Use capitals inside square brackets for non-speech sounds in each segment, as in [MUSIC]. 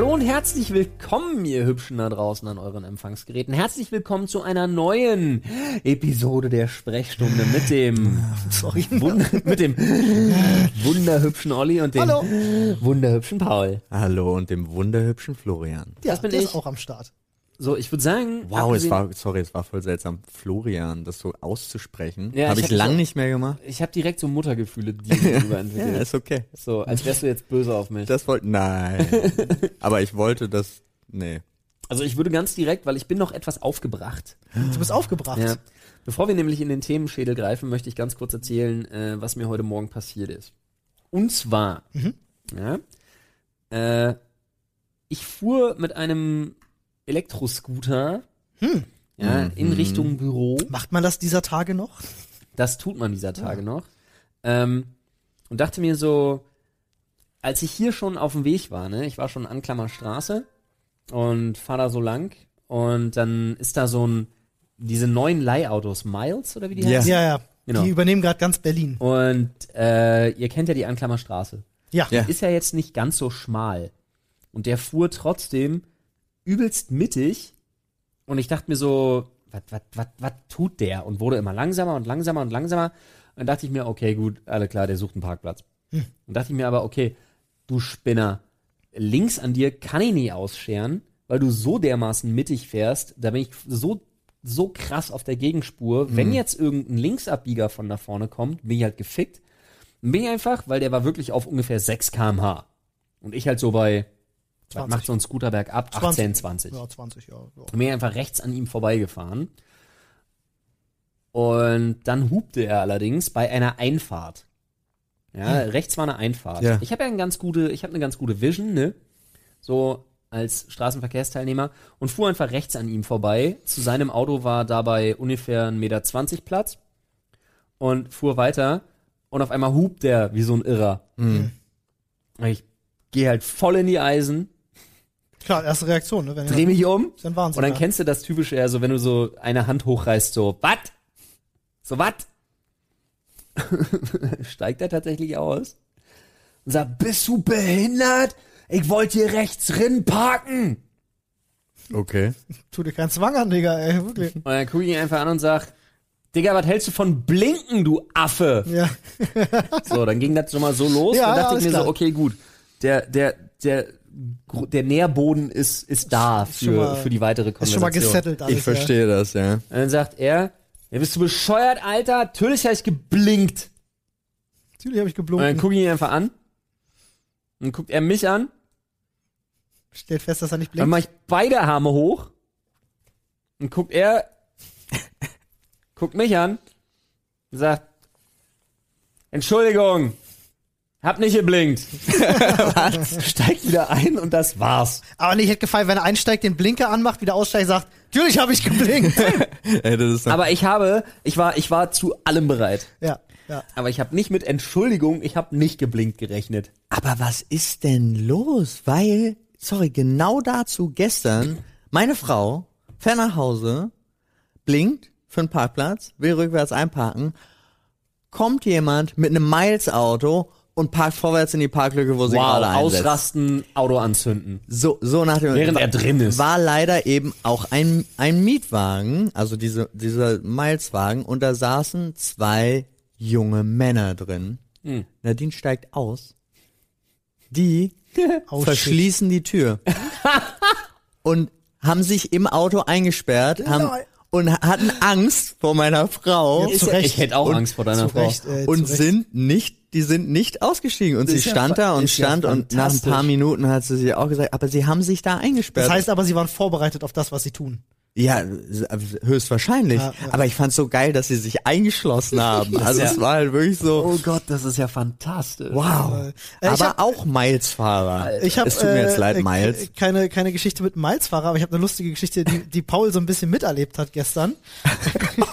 Hallo und herzlich willkommen, ihr Hübschen da draußen an euren Empfangsgeräten. Herzlich willkommen zu einer neuen Episode der Sprechstunde mit dem, [LAUGHS] Sorry. Wunder, mit dem wunderhübschen Olli und dem Hallo. wunderhübschen Paul. Hallo und dem wunderhübschen Florian. Ja, Das bin der ich. ist auch am Start. So, ich würde sagen, Wow, es war, sorry, es war voll seltsam, Florian, das so auszusprechen. Ja, Habe ich ich, hab lang so- nicht mehr gemacht. ich habe direkt so Muttergefühle dir [LAUGHS] gegenüber Ja, entwickelt. ist okay. so, als wärst du jetzt böse auf mich. Das wollte, nein. [LAUGHS] Aber ich wollte das, nee. Also ich würde ganz direkt, weil ich bin noch etwas aufgebracht. Du bist aufgebracht. Ja. Bevor wir nämlich in den Themenschädel greifen, möchte ich ganz kurz erzählen, äh, was mir heute Morgen passiert ist. Und zwar, ja, äh, ich fuhr mit einem Elektroscooter Hm. ja, in Mhm. Richtung Büro. Macht man das dieser Tage noch? Das tut man dieser Tage noch. Ähm, und dachte mir so, als ich hier schon auf dem Weg war, ne, ich war schon an Klammerstraße und fahr da so lang und dann ist da so ein, diese neuen Leihautos, Miles oder wie die Ja. heißen? Ja, ja. Genau. Die übernehmen gerade ganz Berlin. Und äh, ihr kennt ja die Anklammerstraße. Ja. Ja. Ist ja jetzt nicht ganz so schmal. Und der fuhr trotzdem übelst mittig. Und ich dachte mir so, was, tut der? Und wurde immer langsamer und langsamer und langsamer. Und dann dachte ich mir, okay, gut, alle klar, der sucht einen Parkplatz. Hm. Und dachte ich mir aber, okay, du Spinner, links an dir kann ich nie ausscheren, weil du so dermaßen mittig fährst. Da bin ich so, so krass auf der Gegenspur. Wenn jetzt irgendein Linksabbieger von da vorne kommt, bin ich halt gefickt. Bin ich einfach, weil der war wirklich auf ungefähr 6 kmh. Und ich halt so bei, was 20. macht so ein Scooter bergab? 18, 20. Ja, 20, ja. ja. Und bin einfach rechts an ihm vorbeigefahren. Und dann hupte er allerdings bei einer Einfahrt. Ja, rechts war eine Einfahrt. Ja. Ich habe ja eine ganz gute, ich habe eine ganz gute Vision, ne? So als Straßenverkehrsteilnehmer und fuhr einfach rechts an ihm vorbei. Zu seinem Auto war dabei ungefähr 1,20 Meter Platz und fuhr weiter und auf einmal hupt der wie so ein Irrer. Mhm. Ich gehe halt voll in die Eisen, Klar, erste Reaktion, ne? Wenn dreh mich um Ist ein Wahnsinn. und dann ja. kennst du das typische, ja, so wenn du so eine Hand hochreißt, so, wat? So, wat? [LAUGHS] Steigt er tatsächlich aus und sagt, bist du behindert? Ich wollte hier rechts rin parken. Okay. [LAUGHS] Tu dir keinen Zwang an, Digga, ey, wirklich. Und dann gucke ich ihn einfach an und sag, Digga, was hältst du von Blinken, du Affe? Ja. So, dann ging das schon mal so los. [LAUGHS] Ja, dann dachte ich alles mir klar. so, okay, gut, der, der, der, der Nährboden ist, ist da Ist für, mal- für die weitere Ist schon mal Konversation. gesettelt alles. Ich verstehe das, ja. Und dann sagt er, ja, bist du bescheuert, Alter? Natürlich habe ich geblinkt. Ja. Natürlich habe ich Und dann gucke ich ihn einfach an. Und dann guckt er mich an. Stellt fest, dass er nicht Dann blinkt. mache ich beide Arme hoch. Und guckt er, [LAUGHS] guckt mich an. Und sagt, Entschuldigung, hab nicht geblinkt. [LAUGHS] Steigt wieder ein und das war's. Aber nee, ich hätte gefallen, wenn er einsteigt, den Blinker anmacht, wieder aussteigt, sagt, natürlich habe ich geblinkt. [LAUGHS] Ey, das ist Aber ich habe, ich war, ich war zu allem bereit. ja, ja. Aber ich habe nicht mit Entschuldigung, ich habe nicht geblinkt gerechnet. Aber was ist denn los? Weil, sorry, genau dazu gestern, meine Frau fährt nach Hause, blinkt für einen Parkplatz, will rückwärts einparken, kommt jemand mit einem Miles-Auto und parkt vorwärts in die Parklücke, wo sie Wow, gerade einsetzt. ausrasten, Auto anzünden. So, so nach dem Während war, er drin ist. War leider eben auch ein, ein Mietwagen, also diese, dieser Mileswagen, und da saßen zwei junge Männer drin. Hm. Nadine steigt aus. Die [LAUGHS] verschließen die Tür. [LAUGHS] und haben sich im Auto eingesperrt haben. Und hatten Angst vor meiner Frau. Ja, ja, Recht. ich hätte auch Und Angst vor deiner zu Frau. Recht, äh, und sind nicht, die sind nicht ausgestiegen. Und Das sie ja stand fa- da und ja stand und nach ein paar. Minuten hat sie sich auch gesagt, aber sie haben sich da eingesperrt. Das heißt aber, sie waren vorbereitet auf das, was sie tun. Ja, höchstwahrscheinlich. Ja, ja. Aber ich fand's so geil, dass sie sich eingeschlossen [LAUGHS] haben. Also ja- es war halt wirklich so, Oh Gott, das ist ja fantastisch. wow. Äh, aber hab- auch Miles-Fahrer. Ich hab, es tut mir jetzt äh, leid, äh, Miles. Keine, keine Geschichte mit Miles-Fahrer, aber ich habe eine lustige Geschichte, die, die Paul so ein bisschen miterlebt hat gestern. [LAUGHS]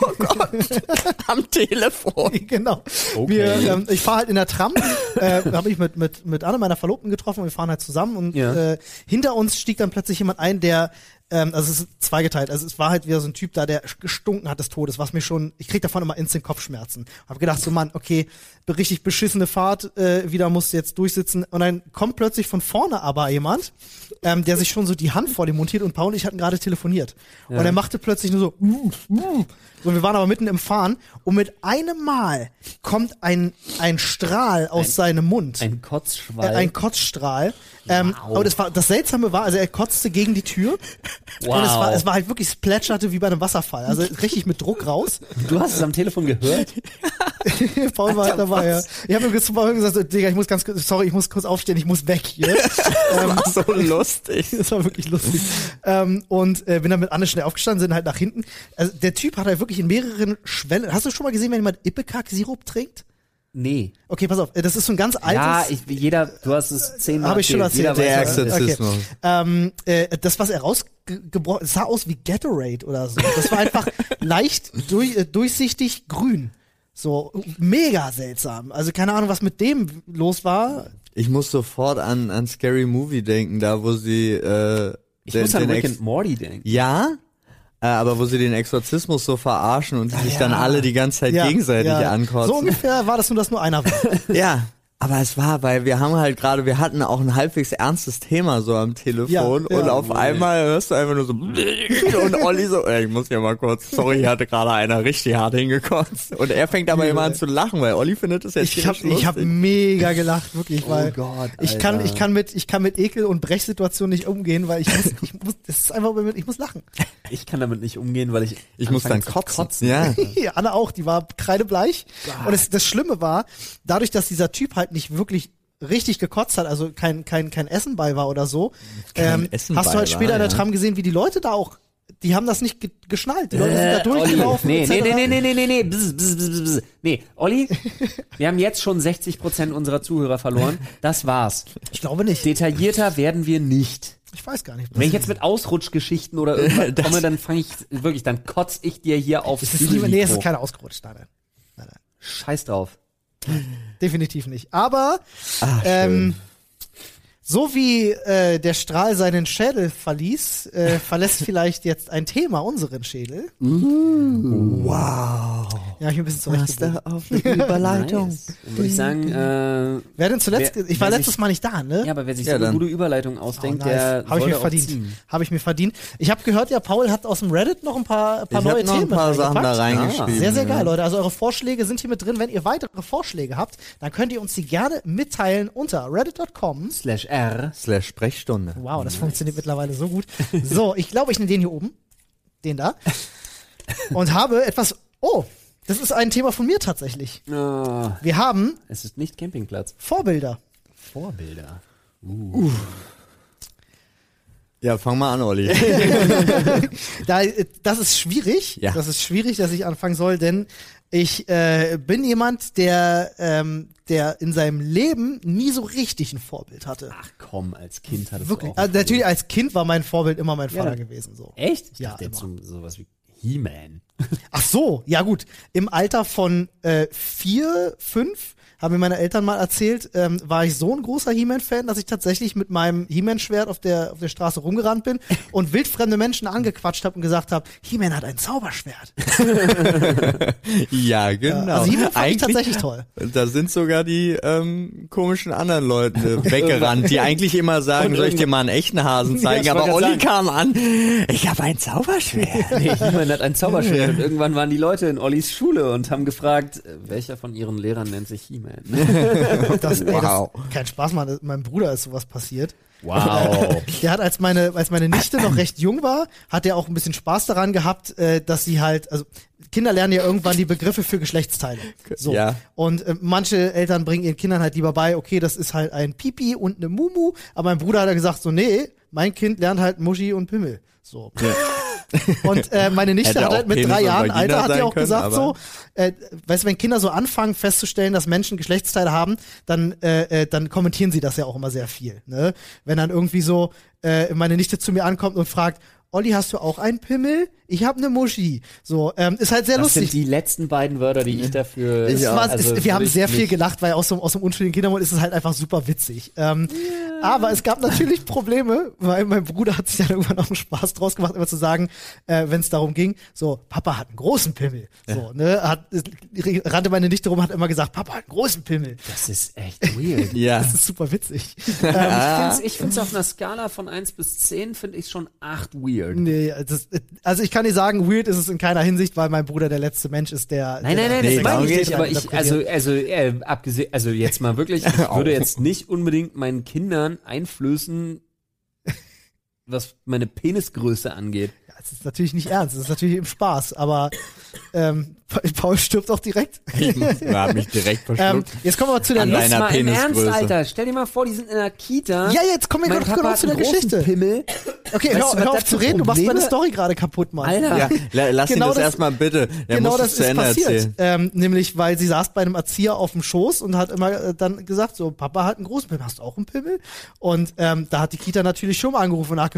Oh Gott, [LAUGHS] am Telefon. genau. Okay. Wir, ähm, ich fahre halt in der Tram, äh, habe ich mit, mit, mit Anne, meiner Verlobten, getroffen und wir fahren halt zusammen und äh, hinter uns stieg dann plötzlich jemand ein, der Ähm, also es ist zweigeteilt. Also es war halt wieder so ein Typ da, der gestunken hat des Todes, was mir schon, ich krieg davon immer instant Kopfschmerzen. Hab gedacht so, Mann, okay, richtig beschissene Fahrt, äh, wieder musst du jetzt durchsitzen. Und dann kommt plötzlich von vorne aber jemand, ähm, der sich schon so die Hand vor dem montiert und Paul und ich hatten gerade telefoniert. Und er machte plötzlich nur so, uh, uh. So, wir waren aber mitten im Fahren und mit einem Mal kommt ein, ein Strahl aus seinem Mund. Ein Äh, Kotzschwall. ein Kotzstrahl. Ähm, Wow. aber das war das Seltsame war, also er kotzte gegen die Tür wow. und es war, es war halt wirklich es plätscherte wie bei einem Wasserfall, also richtig mit Druck raus. du hast es am Telefon gehört? [LAUGHS] Paul war halt dabei. Ja. Ich habe ihm zu Paul gesagt, Digga, ich muss ganz kurz, sorry, ich muss kurz aufstehen, ich muss weg hier. [LAUGHS] ähm, War so lustig. [LAUGHS] das war wirklich lustig. ähm, und äh, bin dann mit Anne schnell aufgestanden, sind halt nach hinten. Also der Typ hat halt wirklich in mehreren Schwellen. Hast du schon mal gesehen, wenn jemand Ipecac-Sirup trinkt? Nee. Okay, pass auf, das ist so ein ganz altes. Ja, ich, jeder, du hast es zehnmal Hab ich schon erzählt. Der. Exorzismus. Ähm, äh, das, was er rausgebrochen, es sah aus wie Gatorade oder so. Das war einfach [LAUGHS] leicht durch, äh, durchsichtig grün. So mega seltsam. Also keine Ahnung, was mit dem los war. Ich muss sofort an, an Scary Movie denken, da wo sie äh, Ich den, muss an den Rick and Morty denken. Ja, aber wo sie den Exorzismus so verarschen und sich ja. dann alle die ganze Zeit gegenseitig ja. ankotzen. So ungefähr war das nur, dass nur einer war. [LAUGHS] Ja, aber es war, weil wir haben halt gerade, wir hatten auch ein halbwegs ernstes Thema so am Telefon Ja, ja. und auf einmal hörst du einfach nur so [LAUGHS] und Olli so, ey, ich muss ja mal kurz, sorry, hier hatte gerade einer richtig hart hingekotzt und er fängt aber immer an zu lachen, weil Olli findet es jetzt Ich habe ziemlich ich hab lustig. mega gelacht, wirklich, weil Gott, ich kann ich kann mit ich kann mit Ekel und Brechsituationen nicht umgehen, weil ich muss ich muss das ist einfach ich muss lachen. Ich kann damit nicht umgehen, weil ich Ich muss dann zu kotzen. Ja. [LAUGHS] Anne auch, die war kreidebleich. Und es, das Schlimme war, dadurch, dass dieser Typ halt nicht wirklich richtig gekotzt hat, also kein, kein, kein Essen bei war oder so, Kein ähm, Essen hast du halt später war, in der. Tram gesehen, wie die Leute da auch, die haben das nicht ge geschnallt. Die Leute sind da Äh, durchgelaufen. Olli, nee, nee, nee, nee, nee, nee, nee, bzz, bzz, bzz, bzz. nee, Olli, [LAUGHS] wir haben jetzt schon 60 Prozent unserer Zuhörer verloren. Das war's. Ich glaube nicht. Detaillierter werden wir nicht. Ich weiß gar nicht. Wenn ich jetzt mit Ausrutschgeschichten oder irgendwas [LAUGHS] Das- komme, dann fange ich wirklich, dann kotz ich dir hier aufs es ist nee, es ist Bügelmikro. keiner ausgerutscht. Nein, nein, nein, nein. Scheiß drauf. Definitiv nicht. Aber Ah, ähm, so wie äh, der Strahl seinen Schädel verließ, äh, [LAUGHS] verlässt vielleicht jetzt ein Thema unseren Schädel. Wow. Ja, ich bin ein bisschen da auf die Überleitung. [LAUGHS] Nice. Würde ich sagen, äh, Wer denn zuletzt? Wer- ich war letztes sich- Mal nicht da, ne? ja, aber wer sich Ja, so eine gute Überleitung ausdenkt, Oh, nice. der Habe ich mir verdient. Habe ich mir verdient. Ich habe gehört, ja, Paul hat aus dem Reddit noch ein paar, paar Ich neue noch ein Themen paar Sachen da reingeschrieben. Sehr, sehr geil, ja. Leute. Also eure Vorschläge sind hier mit drin. Wenn ihr weitere Vorschläge habt, dann könnt ihr uns die gerne mitteilen unter reddit.com. Slash R. Slash Sprechstunde. Wow, das funktioniert mittlerweile so gut. So, ich glaube, ich nehme den hier oben. Den da. Und habe etwas. Oh, das ist ein Thema von mir tatsächlich. Oh, Wir haben es ist nicht Campingplatz. Vorbilder. Vorbilder. Ja, fang mal an, Olli. [LAUGHS] Da, das ist schwierig. Ja. Das ist schwierig, dass ich anfangen soll, denn ich äh, bin jemand, der, ähm, der in seinem Leben nie so richtig ein Vorbild hatte. Ach komm, als Kind hattest Wirklich. du auch. Also natürlich als Kind war mein Vorbild immer mein Ja, Vater dann- gewesen. So. Echt? Ich Ja, dachte jetzt immer. so, sowas wie He-Man. Ach so, ja gut. Im Alter von äh, vier, fünf haben mir meine Eltern mal erzählt, ähm, war ich so ein großer He-Man-Fan, dass ich tatsächlich mit meinem He-Man-Schwert auf der, auf der Straße rumgerannt bin [LAUGHS] und wildfremde Menschen angequatscht habe und gesagt habe, He-Man hat ein Zauberschwert. [LAUGHS] ja, genau. Also He-Man fand ich Eigentlich- tatsächlich toll. Da sind sogar die ähm, komischen anderen Leute weggerannt, die eigentlich immer sagen, soll ich dir mal einen echten Hasen [LAUGHS] zeigen? ich Aber Olli grad kam an, ich habe ein Zauberschwert. Nee, He-Man hat ein Zauberschwert und irgendwann waren die Leute in Ollis Schule und haben gefragt, äh, welcher von ihren Lehrern nennt sich He-Man? [LAUGHS] Das, ey, Wow. das, kein Spaß, Mann. Meinem Bruder ist sowas passiert. Wow. [LAUGHS] Der hat, als meine, als meine Nichte noch recht jung war, hat er auch ein bisschen Spaß daran gehabt, äh, dass sie halt, also Kinder lernen ja irgendwann die Begriffe für Geschlechtsteile. So. Ja. Und äh, manche Eltern bringen ihren Kindern halt lieber bei, okay, das ist halt ein Pipi und eine Mumu, aber mein Bruder hat ja gesagt, so, nee, mein Kind lernt halt Muschi und Pimmel. So. Und äh, meine Nichte hat halt mit Penis drei Jahren Alter, hat ja auch können, gesagt so, äh, weißt du, wenn Kinder so anfangen festzustellen, dass Menschen Geschlechtsteile haben, dann, äh, äh, dann kommentieren sie das ja auch immer sehr viel. Ne? Wenn dann irgendwie so äh, meine Nichte zu mir ankommt und fragt, Olli, hast du auch einen Pimmel? Ich habe eine Muschi. So, ähm, ist halt sehr Das lustig. sind die letzten beiden Wörter, die ich dafür. Es Ja, war, also es, wir haben sehr viel nicht. gelacht, weil aus so, aus dem unschuldigen Kindermund ist es halt einfach super witzig. Ähm, Aber es gab natürlich Probleme, weil mein Bruder hat sich dann irgendwann auch einen Spaß draus gemacht, immer zu sagen, äh, wenn es darum ging, so, Papa hat einen großen Pimmel. So, ne, hat, rannte meine Nichte rum, hat immer gesagt, Papa hat einen großen Pimmel. Das ist echt weird. [LAUGHS] Ja. Das ist super witzig. [LAUGHS] Ich find's, ich find's auf einer Skala von 1 bis 10 finde ich schon 8 weird. Nee, das, also ich kann nicht sagen, weird ist es in keiner Hinsicht, weil mein Bruder der letzte Mensch ist, der. Nein, der nein, nein, das meine ich nicht, aber ich, also, also, äh, abgesehen, also jetzt mal wirklich, ich [LAUGHS] würde jetzt nicht unbedingt meinen Kindern einflößen, was meine Penisgröße angeht. Ja, es ist natürlich nicht ernst, es ist natürlich im Spaß, aber ähm, [LAUGHS] Paul stirbt auch direkt. Ich hab mich direkt [LAUGHS] ähm, verschluckt. jetzt kommen wir zu der deiner mal im Ernst, Penisgröße. Alter, stell dir mal vor, die sind in einer Kita. Ja, jetzt kommen wir mein Papa genau hat zu der Geschichte. Pimmel. Okay, Weißt hör, du, hör das auf zu reden, du machst meine Probleme- Story gerade kaputt, Mann. Alter. ja, la- lass Genau ihn das, das- erstmal bitte. Der genau das zu ist passiert. Ähm, nämlich, weil sie saß bei einem Erzieher auf dem Schoß und hat immer äh, dann gesagt, so, Papa hat einen großen Pimmel, hast du auch einen Pimmel? Und ähm, da hat die Kita natürlich schon mal angerufen und nachgefragt,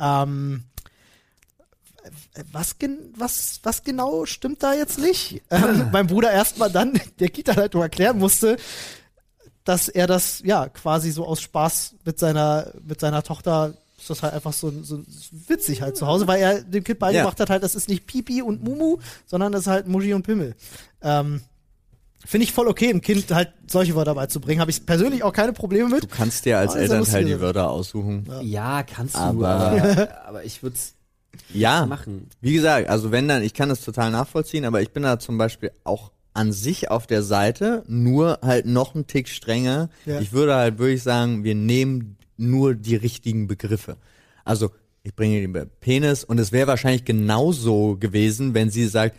ähm, was, gen was, was genau stimmt da jetzt nicht? Ähm, [LAUGHS] mein Bruder erstmal dann der Kita-Leitung erklären musste, dass er das ja quasi so aus Spaß mit seiner mit seiner Tochter ist das halt einfach so, so witzig halt zu Hause, weil er dem Kind beigebracht hat halt, das ist nicht Pipi und Mumu, sondern das ist halt Muschi und Pimmel. Ähm, Finde ich voll okay, dem Kind halt solche Wörter beizubringen. Habe ich persönlich auch keine Probleme mit. Du kannst dir als ja Elternteil lustig. die Wörter aussuchen. Ja, kannst du, Aber- aber, [LAUGHS] aber ich würde es Ja, machen. wie gesagt, also wenn dann, ich kann das total nachvollziehen, aber ich bin da zum Beispiel auch an sich auf der Seite, nur halt noch einen Tick strenger. Ja. Ich würde halt wirklich sagen, wir nehmen nur die richtigen Begriffe. Also, ich bringe den Penis und es wäre wahrscheinlich genauso gewesen, wenn sie sagt,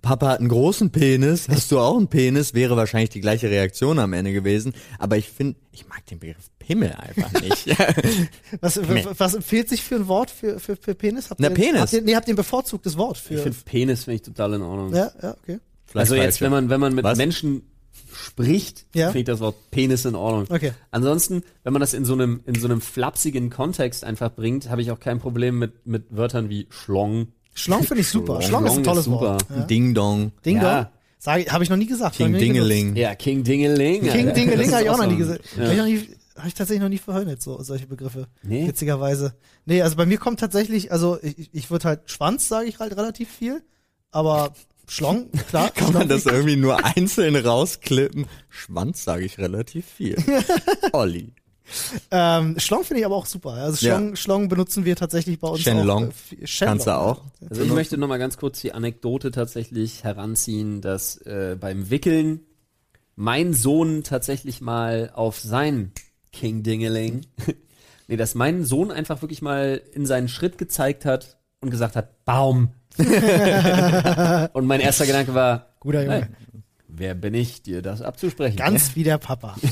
Papa hat einen großen Penis, hast du auch einen Penis, wäre wahrscheinlich die gleiche Reaktion am Ende gewesen. Aber ich finde, ich mag den Begriff Pimmel einfach nicht. [LAUGHS] Was, was empfiehlt sich für ein Wort für, für, für Penis? Habt Na, ihr, Penis. Habt ihr, nee, habt ihr ein bevorzugtes Wort für. Ich finde Penis finde ich total in Ordnung. ja, ja, okay. Vielleicht also jetzt, wenn man, wenn man mit Was? Menschen spricht, Ja. finde ich das Wort Penis in Ordnung. Okay. Ansonsten, wenn man das in so einem, in so einem flapsigen Kontext einfach bringt, habe ich auch kein Problem mit, mit Wörtern wie Schlong. Schlong finde ich super. Schlong, Schlong ist ein ist tolles super. Wort. Ja. Ding Dong, Ding Ja. Dong. Habe ich noch nie gesagt. King. Dingeling. Ja, King Dingeling. King. Dingeling habe ist ich auch noch nie gesagt. Ja. Habe ich, hab ich tatsächlich noch nie verwendet, so solche Begriffe. Nee? Witzigerweise. Nee, also bei mir kommt tatsächlich, also ich, ich würde halt Schwanz, sage ich halt relativ viel, aber Schlong, klar. [LAUGHS] Kann man das irgendwie nur einzeln rausklippen? Schwanz sage ich relativ viel. [LAUGHS] Olli. Ähm, Schlong finde ich aber auch super. Also Ja. Schlong, Schlong benutzen wir tatsächlich bei uns Shenlong. auch. äh, Shenlong. Kannst du auch? Also ich möchte noch mal ganz kurz die Anekdote tatsächlich heranziehen, dass äh, beim Wickeln mein Sohn tatsächlich mal auf sein King Dingeling, [LAUGHS] nee, dass mein Sohn einfach wirklich mal in seinen Schritt gezeigt hat und gesagt hat, Baum. [LAUGHS] und mein erster Gedanke war, Guter Junge. hey, wer bin ich, dir das abzusprechen? Ganz wie der Papa. [LAUGHS]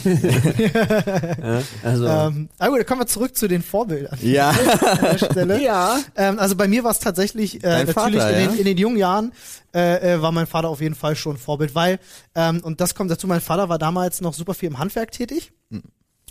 Ja, also, ähm, aber gut, dann kommen wir zurück zu den Vorbildern Ja. [LAUGHS] an der Stelle. ja, Ähm, also bei mir war es tatsächlich äh, natürlich Vater, in, ja? den, in den jungen Jahren äh, äh, war mein Vater auf jeden Fall schon Vorbild, weil ähm, und das kommt dazu. Mein Vater war damals noch super viel im Handwerk tätig.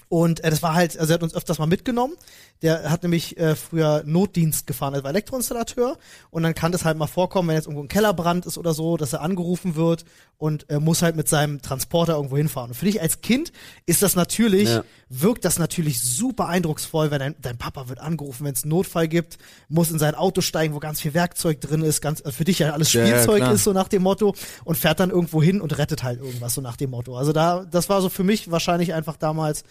Und äh, das war halt, also er hat uns öfters mal mitgenommen. Der hat nämlich äh, früher Notdienst gefahren, er war Elektroinstallateur. Und dann kann das halt mal vorkommen, wenn jetzt irgendwo ein Kellerbrand ist oder so, dass er angerufen wird und äh, muss halt mit seinem Transporter irgendwo hinfahren. Und für dich als Kind ist das natürlich, Ja. wirkt das natürlich super eindrucksvoll, wenn dein, dein Papa wird angerufen, wenn es einen Notfall gibt, muss in sein Auto steigen, wo ganz viel Werkzeug drin ist, ganz äh, für dich ja alles Ja, ja, Spielzeug klar. ist, so nach dem Motto, und fährt dann irgendwo hin und rettet halt irgendwas, so nach dem Motto. Also da, das war so für mich wahrscheinlich einfach damals,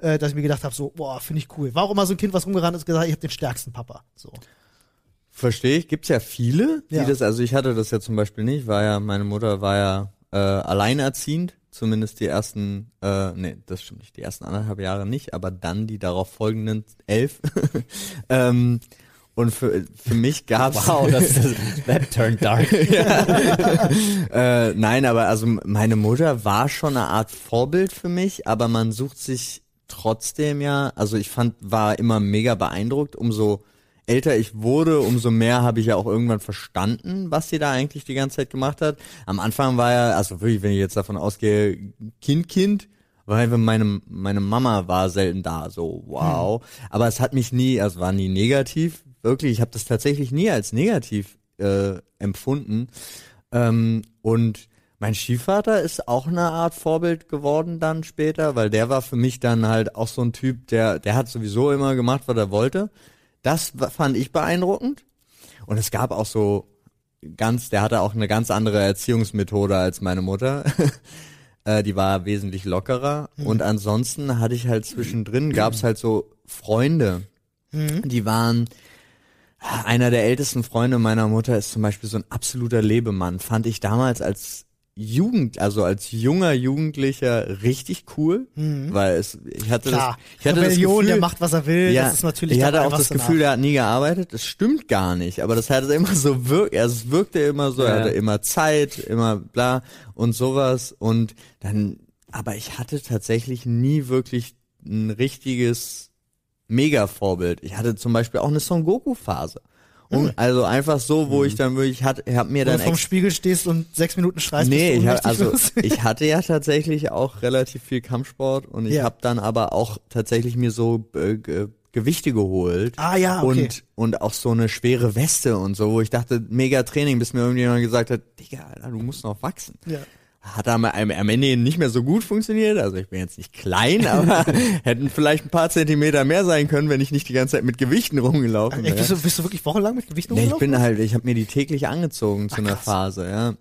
äh, dass ich mir gedacht habe, so, boah, finde ich cool. War auch immer so ein Kind, was rumgerannt ist, gesagt, ich habe den stärksten Papa. So. Verstehe ich. Gibt's ja viele, die Ja. das, also ich hatte das ja zum Beispiel nicht, war ja, meine Mutter war ja äh, alleinerziehend, zumindest die ersten, äh, nee, das stimmt nicht, die ersten anderthalb Jahre nicht, aber dann die darauf folgenden elf. [LAUGHS] ähm, und für, für mich gab's [LAUGHS] wow, das, das, that turned dark. [LAUGHS] äh, nein, aber also meine Mutter war schon eine Art Vorbild für mich, aber man sucht sich trotzdem ja, also ich fand, war immer mega beeindruckt, umso älter ich wurde, umso mehr habe ich ja auch irgendwann verstanden, was sie da eigentlich die ganze Zeit gemacht hat. Am Anfang war ja, also wirklich, wenn ich jetzt davon ausgehe, Kind, Kind, weil meine, meine Mama war selten da, so wow. Aber es hat mich nie, also war nie negativ, wirklich, ich habe das tatsächlich nie als negativ äh, empfunden. Ähm, und Mein Stiefvater ist auch eine Art Vorbild geworden dann später, weil der war für mich dann halt auch so ein Typ, der, der hat sowieso immer gemacht, was er wollte. Das fand ich beeindruckend. Und es gab auch so ganz, der hatte auch eine ganz andere Erziehungsmethode als meine Mutter. [LAUGHS] Äh, die war wesentlich lockerer. Und ansonsten hatte ich halt zwischendrin, gab's halt so Freunde, die waren, einer der ältesten Freunde meiner Mutter ist zum Beispiel so ein absoluter Lebemann. Fand ich damals als Jugend, also als junger Jugendlicher richtig cool, weil es, ich hatte Klar, das, ich hatte Rebellion, das Gefühl, der macht, was er will, ja, das ist natürlich ich hatte auch das Gefühl, nach. der hat nie gearbeitet. Das stimmt gar nicht, aber das hatte immer so wirkt, also es wirkte immer so, er Ja. hatte immer Zeit, immer bla und sowas und dann, aber ich hatte tatsächlich nie wirklich ein richtiges Mega-Vorbild. Ich hatte zum Beispiel auch eine Son Goku-Phase. Und also einfach so, wo ich dann wirklich hatte, hab mir Wenn dann du vorm ex- Spiegel stehst und sechs Minuten schreist, Nee, ich du hab, also ich hatte ja tatsächlich auch relativ viel Kampfsport und ich Ja. habe dann aber auch tatsächlich mir so äh, Ge- Gewichte geholt. Ah, ja, okay. Und und auch so eine schwere Weste und so, wo ich dachte, mega Training, bis mir irgendjemand gesagt hat, Digga, Alter, du musst noch wachsen. Ja. Hat am, am am Ende nicht mehr so gut funktioniert. Also ich bin jetzt nicht klein, [LAUGHS] aber hätten vielleicht ein paar Zentimeter mehr sein können, wenn ich nicht die ganze Zeit mit Gewichten rumgelaufen Echt, wäre. bist, du, bist du wirklich wochenlang mit Gewichten Nee, ich rumgelaufen? bin halt, ich habe mir die täglich angezogen zu einer krass. Phase, ja.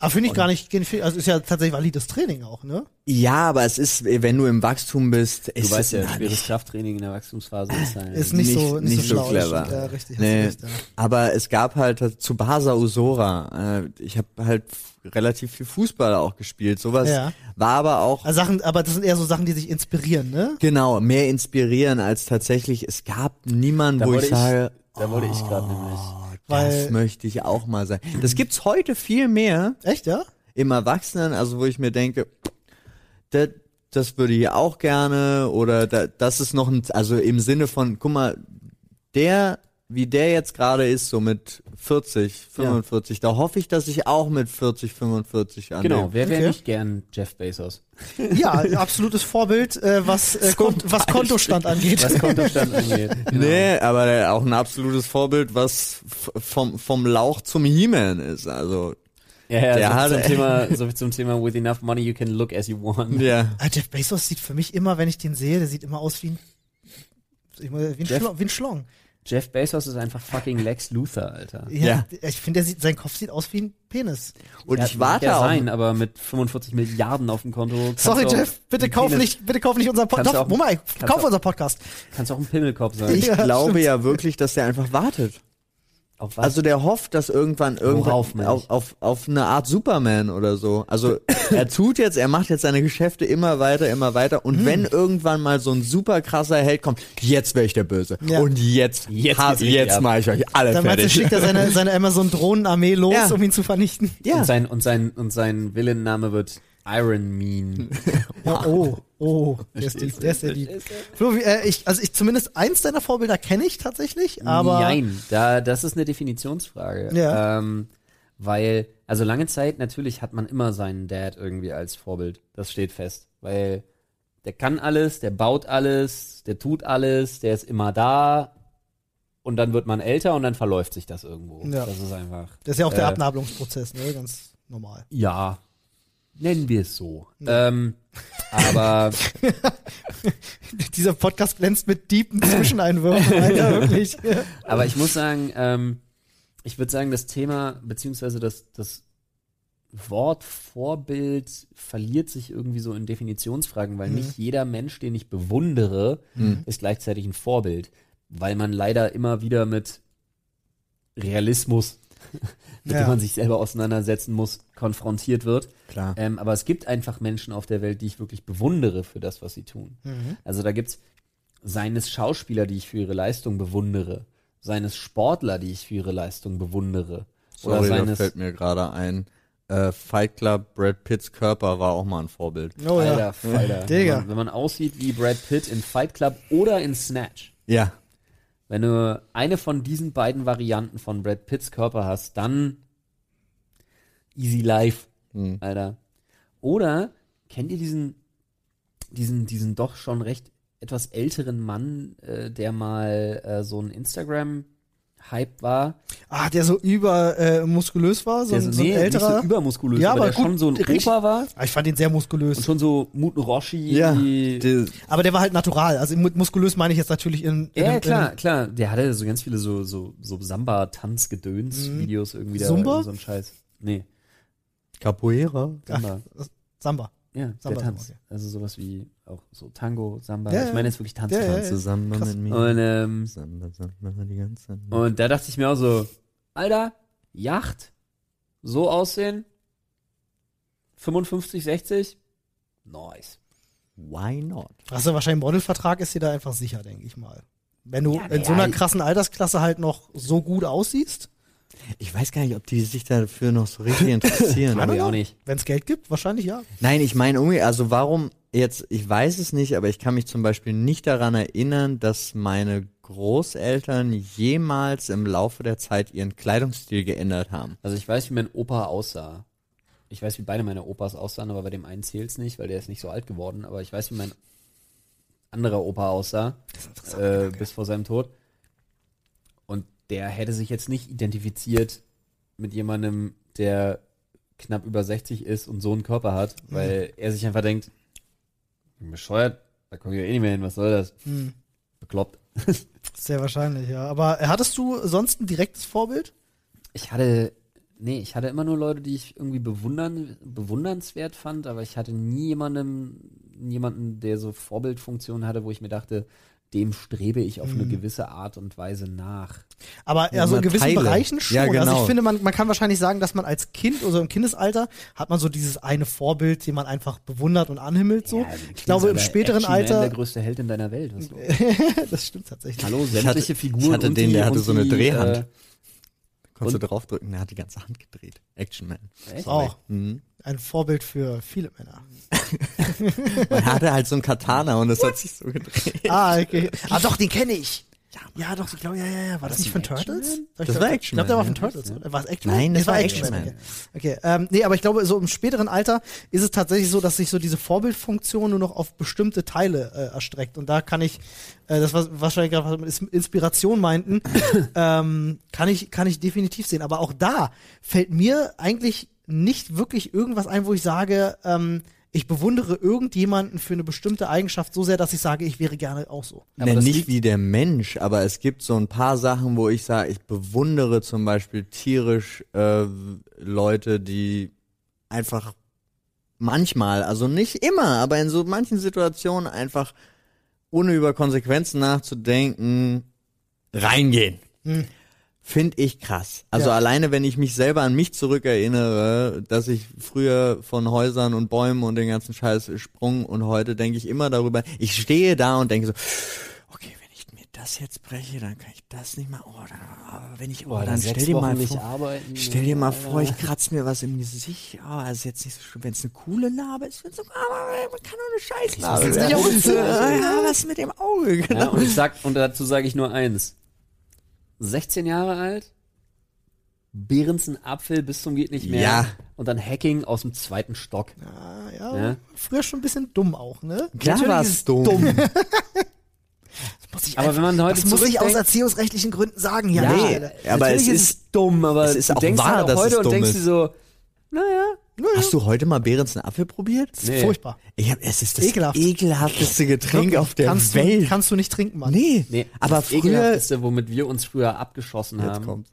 Aber finde ich gar nicht, also ist ja tatsächlich valides Training auch, ne? Ja, aber es ist, wenn du im Wachstum bist, Du ist weißt ja, es schweres Krafttraining in der Wachstumsphase ist halt Ist nicht, so, nicht, so schlau. clever. Ja, richtig, du Nee, recht, ja. aber es gab halt zu Basa Usora. Äh, ich habe halt relativ viel Fußball auch gespielt. Sowas Ja. war aber auch Also Sachen, aber das sind eher so Sachen, die sich inspirieren, ne? genau mehr inspirieren als tatsächlich. Es gab niemanden, Da wo ich ich- sage, Da wollte ich gerade nämlich. Weil- das möchte ich auch mal sein. Das gibt's heute viel mehr Echt, ja? im Erwachsenen, also wo ich mir denke, das, das würde ich auch gerne oder da, das ist noch ein, also im Sinne von, guck mal, der, wie der jetzt gerade ist, so mit 40, 45, da hoffe ich, dass ich auch mit 40, 45 an Genau, wer wäre Okay. nicht gern Jeff Bezos? [LAUGHS] Ja, ein absolutes Vorbild, äh, was, äh, Kont was Kontostand angeht. Was Kontostand angeht. [LAUGHS] Genau. Nee, aber auch ein absolutes Vorbild, was vom, vom Lauch zum He-Man ist, also, Ja, ja, Der so, hat- zum [LAUGHS] Thema, so zum Thema with enough money you can look as you want. ja. Ah, Jeff Bezos sieht für mich immer, wenn ich den sehe, der sieht immer aus wie ein, wie ein, Jeff- Schlong, wie ein Schlong. Jeff Bezos ist einfach fucking Lex Luthor, Alter. Ja, ich finde, sein Kopf sieht aus wie ein Penis. Und Ja, ich warte ja auch, sein, aber mit 45 Milliarden auf dem Konto. Sorry, auch Jeff, bitte kauf Penis- nicht, bitte kauf nicht unseren Podcast. auch- Moment, kauf du- unseren Podcast. Kannst auch ein Pimmelkopf sein. ich Ja, glaube stimmt. ja wirklich, dass der einfach wartet. Auf was? Also der hofft, dass irgendwann irgendwann Worauf, auf, auf, auf eine Art Superman oder so. Also [LAUGHS] er tut jetzt, er macht jetzt seine Geschäfte immer weiter, immer weiter. Und wenn irgendwann mal so ein super krasser Held kommt, jetzt wäre ich der Böse. Ja. Und jetzt, Jetzt hab, jetzt mache ich euch alle Dann fertig. schickt er seine, seine Amazon-Drohnenarmee los, Ja. um ihn zu vernichten. ja. Und sein, und sein, und sein Villenname wird Iron Mean. Ja, [LAUGHS] oh, oh, der ist der ist sehr lieb. Flo, wie, äh, ich, also ich zumindest eins deiner Vorbilder kenne ich tatsächlich, aber Nein, da, das ist eine Definitionsfrage. Ja. Ähm, weil, also lange Zeit natürlich hat man immer seinen Dad irgendwie als Vorbild. Das steht fest. Weil der kann alles, der baut alles, der tut alles, der ist immer da. Und dann wird man älter und dann verläuft sich das irgendwo. Ja. Das ist einfach. das ist ja auch der äh, Abnabelungsprozess, ne, ganz normal. Ja. Nennen wir es so. Ähm, aber [LAUGHS] Dieser Podcast glänzt mit deepen Zwischeneinwürfen, Alter, [LAUGHS] wirklich. Aber ich muss sagen, ähm, ich würde sagen, das Thema, beziehungsweise das, das Wort Vorbild verliert sich irgendwie so in Definitionsfragen, weil nicht jeder Mensch, den ich bewundere, ist gleichzeitig ein Vorbild. Weil man leider immer wieder mit Realismus, [LAUGHS] mit Ja. dem man sich selber auseinandersetzen muss, konfrontiert wird. Klar. Ähm, aber es gibt einfach Menschen auf der Welt, die ich wirklich bewundere für das, was sie tun. Also da gibt's seines Schauspieler, die ich für ihre Leistung bewundere, seines Sportler, die ich für ihre Leistung bewundere. Sorry, oder da seines fällt mir gerade ein. Äh, Fight Club, Brad Pitts Körper war auch mal ein Vorbild. Oh ja. Alter, Falter. Digga. Wenn man, wenn man aussieht wie Brad Pitt in Fight Club oder in Snatch. Ja. Wenn du eine von diesen beiden Varianten von Brad Pitts Körper hast, dann easy life, Hm. Alter. Oder kennt ihr diesen, diesen, diesen doch schon recht etwas älteren Mann, äh, der mal äh, so ein Instagram Hype war. Ah, der so über äh, muskulös war, so, Der ein, so, so ein nee, nicht älterer. so übermuskulös, Ja, aber, aber der schon gut, so ein richtig- Opa war ah, ich fand ihn sehr muskulös. und schon so Muten Roshi. Ja, die- die, Aber der war halt natural. Also mit muskulös meine ich jetzt natürlich in, in Ja, in- klar, klar. Der hatte so ganz viele so, so, so Samba-Tanz-Gedöns-Videos irgendwie. da, Zumba? So ein Scheiß. Nee, Capoeira. Samba. Samba. Ja, Samba, der Tanz. okay. Also sowas wie auch so Tango, Samba. Ja, ich meine jetzt wirklich Tanz. Ja, ja, Tanz. ja. Zusammen Krass. mit mir. Und, ähm, Samba, Samba, die ganze Zeit. und da dachte ich mir auch so, Alter, Yacht, so aussehen, 55, 60, nice. Why not? Hast du wahrscheinlich einen Modelvertrag, ist dir da einfach sicher, denke ich mal. Wenn du Ja, in so einer krassen Altersklasse halt noch so gut aussiehst, Ich weiß gar nicht, ob die sich dafür noch so richtig [LAUGHS] interessieren. Glaube ich auch nicht. wenn es Geld gibt, wahrscheinlich ja. Nein, ich meine, irgendwie, also warum jetzt, ich weiß es nicht, aber ich kann mich zum Beispiel nicht daran erinnern, dass meine Großeltern jemals im Laufe der Zeit ihren Kleidungsstil geändert haben. Also ich weiß, wie mein Opa aussah. Ich weiß, wie beide meine Opas aussahen, aber bei dem einen zählt's nicht, weil der ist nicht so alt geworden. Aber ich weiß, wie mein anderer Opa aussah, äh, bis vor seinem Tod. Und der hätte sich jetzt nicht identifiziert mit jemandem, der knapp über 60 ist und so einen Körper hat, weil er sich einfach denkt, bescheuert, da komme ich ja eh nicht mehr hin, was soll das? Hm. Bekloppt. [LAUGHS] Sehr wahrscheinlich, ja. Aber hattest du sonst ein direktes Vorbild? Ich hatte, nee, ich hatte immer nur Leute, die ich irgendwie bewundern, bewundernswert fand, aber ich hatte nie jemanden, jemanden, der so Vorbildfunktion hatte, wo ich mir dachte, dem strebe ich auf eine Mhm. gewisse Art und Weise nach. Aber Ja, also in gewissen Teile. Bereichen schon. Ja, Also genau. ich finde, man, man kann wahrscheinlich sagen, dass man als Kind oder im Kindesalter hat man so dieses eine Vorbild, den man einfach bewundert und anhimmelt so. Ja, ich glaube, im späteren Action Man, Alter, der größte Held in deiner Welt. Los? [LAUGHS] das stimmt tatsächlich. Hallo, hatte- sämtliche ich Figuren. hatte und den, die, der hatte so eine die, Drehhand. Äh, Konntest du draufdrücken, der hat die ganze Hand gedreht. Action Man. echt? Auch Mhm. Ein Vorbild für viele Männer. [LAUGHS] Man hatte halt so ein Katana und es hat sich so gedreht. Ah, okay. Ah, doch, den kenne ich. Ja, doch, ich glaube, ja, ja, ja. War das, nicht von Action Turtles? Ich Das glaub, war Ich Action glaube, der war von ja. Turtles. Ja. War es Action Nein, das Nee, war Action Action. Okay, okay. Ähm, nee, aber ich glaube, so im späteren Alter ist es tatsächlich so, dass sich so diese Vorbildfunktion nur noch auf bestimmte Teile äh, erstreckt. Und da kann ich, äh, das was wahrscheinlich gerade was mit Is- Inspiration meinten, [COUGHS] ähm, kann ich, kann ich definitiv sehen. Aber auch da fällt mir eigentlich nicht wirklich irgendwas ein, wo ich sage, ähm, ich bewundere irgendjemanden für eine bestimmte Eigenschaft so sehr, dass ich sage, ich wäre gerne auch so. Aber Ne, das nicht liegt- wie der Mensch, aber es gibt so ein paar Sachen, wo ich sage, ich bewundere zum Beispiel tierisch äh, Leute, die einfach manchmal, also nicht immer, aber in so manchen Situationen einfach ohne über Konsequenzen nachzudenken reingehen. Hm. Finde ich krass. Also Ja. alleine, wenn ich mich selber an mich zurückerinnere, dass ich früher von Häusern und Bäumen und den ganzen Scheiß sprung und heute denke ich immer darüber, ich stehe da und denke so, okay, wenn ich mir das jetzt breche, dann kann ich das nicht mehr, oh, dann, aber wenn ich, oh, Boah, dann stell dir Wochen mal vor, arbeiten. stell dir mal vor, ich kratze mir was im Gesicht, oh, das ist jetzt nicht so schlimm, wenn es eine coole Narbe ist, wenn so, aber man kann doch eine auf den Ja, was mit dem Auge, genau. Ja, und ich sag, und dazu sage ich nur eins. 16 Jahre alt, Behrensen Apfel bis zum geht nicht mehr. Ja. Und dann Hacking aus dem zweiten Stock. Ah, ja, Ja. früher schon ein bisschen dumm auch, ne? Klar ist es dumm. [LAUGHS] Das muss ich Aber einfach- wenn man heute das muss ich aus erziehungsrechtlichen Gründen sagen der Nee, Stelle. aber Natürlich es ist ist, es dumm, aber es ist du auch denkst wahr, halt auch dass heute es und dumm denkst ist. dir so, naja, Hast du heute mal Behrens Apfel probiert? Nee. Furchtbar. Ich hab, es ist das Ekelhaft. ekelhafteste Getränk auf der kannst Welt. Du, kannst du nicht trinken, Mann. nee, nee, aber das früher ekelhafteste, womit wir uns früher abgeschossen haben, kommt.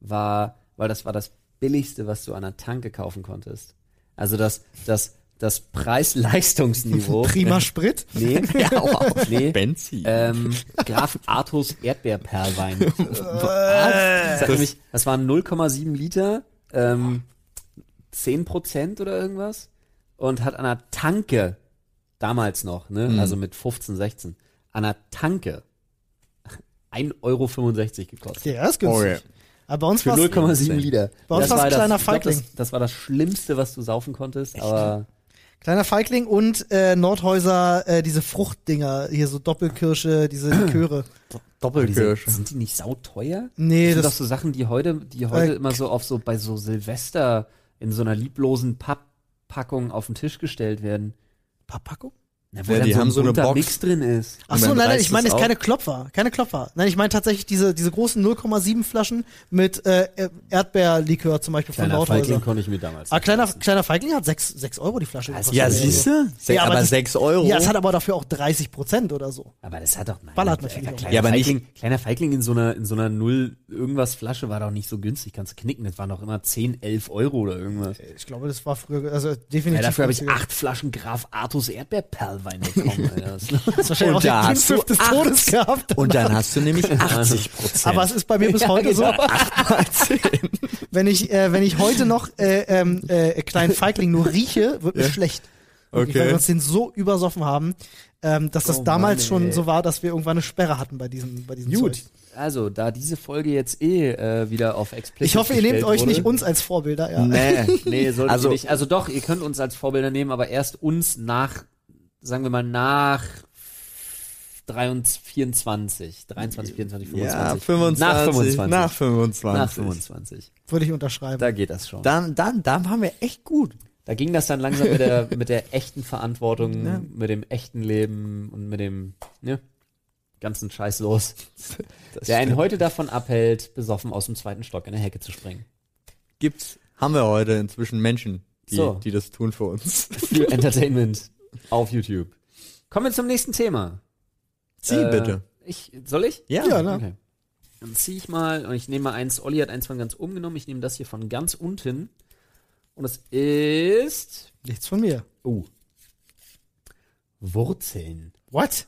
war, weil das war das billigste, was du an der Tanke kaufen konntest. Also das, das, das Preis-Leistungsniveau. [LAUGHS] Prima Sprit. Nee, [LAUGHS] ja, auch nee. Benzin. Ähm, Graf Artus Erdbeerperlwein. [LAUGHS] das, hat nämlich, das waren 0,7 Liter, ähm, 10 Prozent oder irgendwas und hat an der Tanke, damals noch, ne, Mhm. also mit 15, 16, an der Tanke 1,65 Euro gekostet. Ja, ist günstig. Okay. Aber bei uns Für war 0,7 Liter. Bei uns Das war ein das- kleiner glaub, Feigling. Das, das war das Schlimmste, was du saufen konntest, aber kleiner Feigling und äh, Nordhäuser, äh, diese Fruchtdinger, hier so Doppelkirsche, diese [CLEARS THROAT] Liköre. Doppelkirsche. sind die nicht sauteuer? Nee, das sind das- doch so Sachen, die heute, die heute Äh, immer so auf so bei so Silvester in so einer lieblosen Papppackung auf den Tisch gestellt werden. Papppackung? Na, wo Ja, dann die so haben ein so eine Box. Mix drin ist. Ach so, nein, nein, ich meine es jetzt keine. Klopfer, keine Klopfer. Nein, ich meine tatsächlich diese, diese großen 0,7 Flaschen mit äh, Erdbeerlikör zum Beispiel von Kleiner Lauthäuser. Feigling konnte ich mir damals Ah, nicht kleiner, leisten. kleiner Feigling hat 6, 6 Euro die Flasche. gekostet Ja, siehst du? Ja, aber aber das- 6 Euro. Ja, es hat aber dafür auch 30 Prozent oder so. Aber das hat doch nein, Ballert natürlich auch. Kleiner, Ja, aber nicht- Feigling, kleiner Feigling in so einer in so einer null irgendwas Flasche war doch nicht so günstig, kannst du knicken. Das waren doch immer 10, 11 Euro oder irgendwas. Ich glaube, das war früher, also definitiv. Ja, dafür habe ich acht Flaschen Graf Artus Erdbeerperlwein bekommen. Alter. Das- [LAUGHS] Das ist wahrscheinlich Und da hast du des. Todes gehabt. Und dann hast du nämlich 80 [LAUGHS] Prozent. Aber es ist bei mir bis heute [LAUGHS] so, wenn ich, äh, wenn ich heute noch äh, ähm, äh, kleinen Feigling nur rieche, wird mir schlecht. Wirklich, Okay. Weil wir uns den so übersoffen haben, ähm, dass das Oh damals Mann, schon so war, dass wir irgendwann eine Sperre hatten bei diesem, bei diesem Gut, Zeug. also da diese Folge jetzt eh äh, wieder auf Explicit Ich hoffe, ihr nehmt euch wurde, nicht uns als Vorbilder, ja. nee. Nee, solltet Also- ihr nicht. Also doch, ihr könnt uns als Vorbilder nehmen, aber erst uns nach, sagen wir mal, nach 23, 24, 23, 24, 25. Ja, 25. Nach 25. Nach 25. Nach 25. Würde ich unterschreiben. Da geht das schon. Dann, dann, dann waren wir echt gut. Da ging das dann langsam mit der, mit der echten Verantwortung, Ja. mit dem echten Leben und mit dem ne, ganzen Scheiß los, Das der einen heute davon abhält, besoffen aus dem zweiten Stock in der Hecke zu springen. gibt's, haben wir heute inzwischen Menschen, die, So. die das tun für uns. Für Entertainment auf YouTube. Kommen wir zum nächsten Thema. Sie Äh, bitte. Ich, soll ich? Ja. Ja, ne? Okay. Dann ziehe ich mal, und ich nehme mal eins, Olli hat eins von ganz oben genommen, ich nehme das hier von ganz unten. Und es ist, Nichts von mir. oh, Wurzeln. What?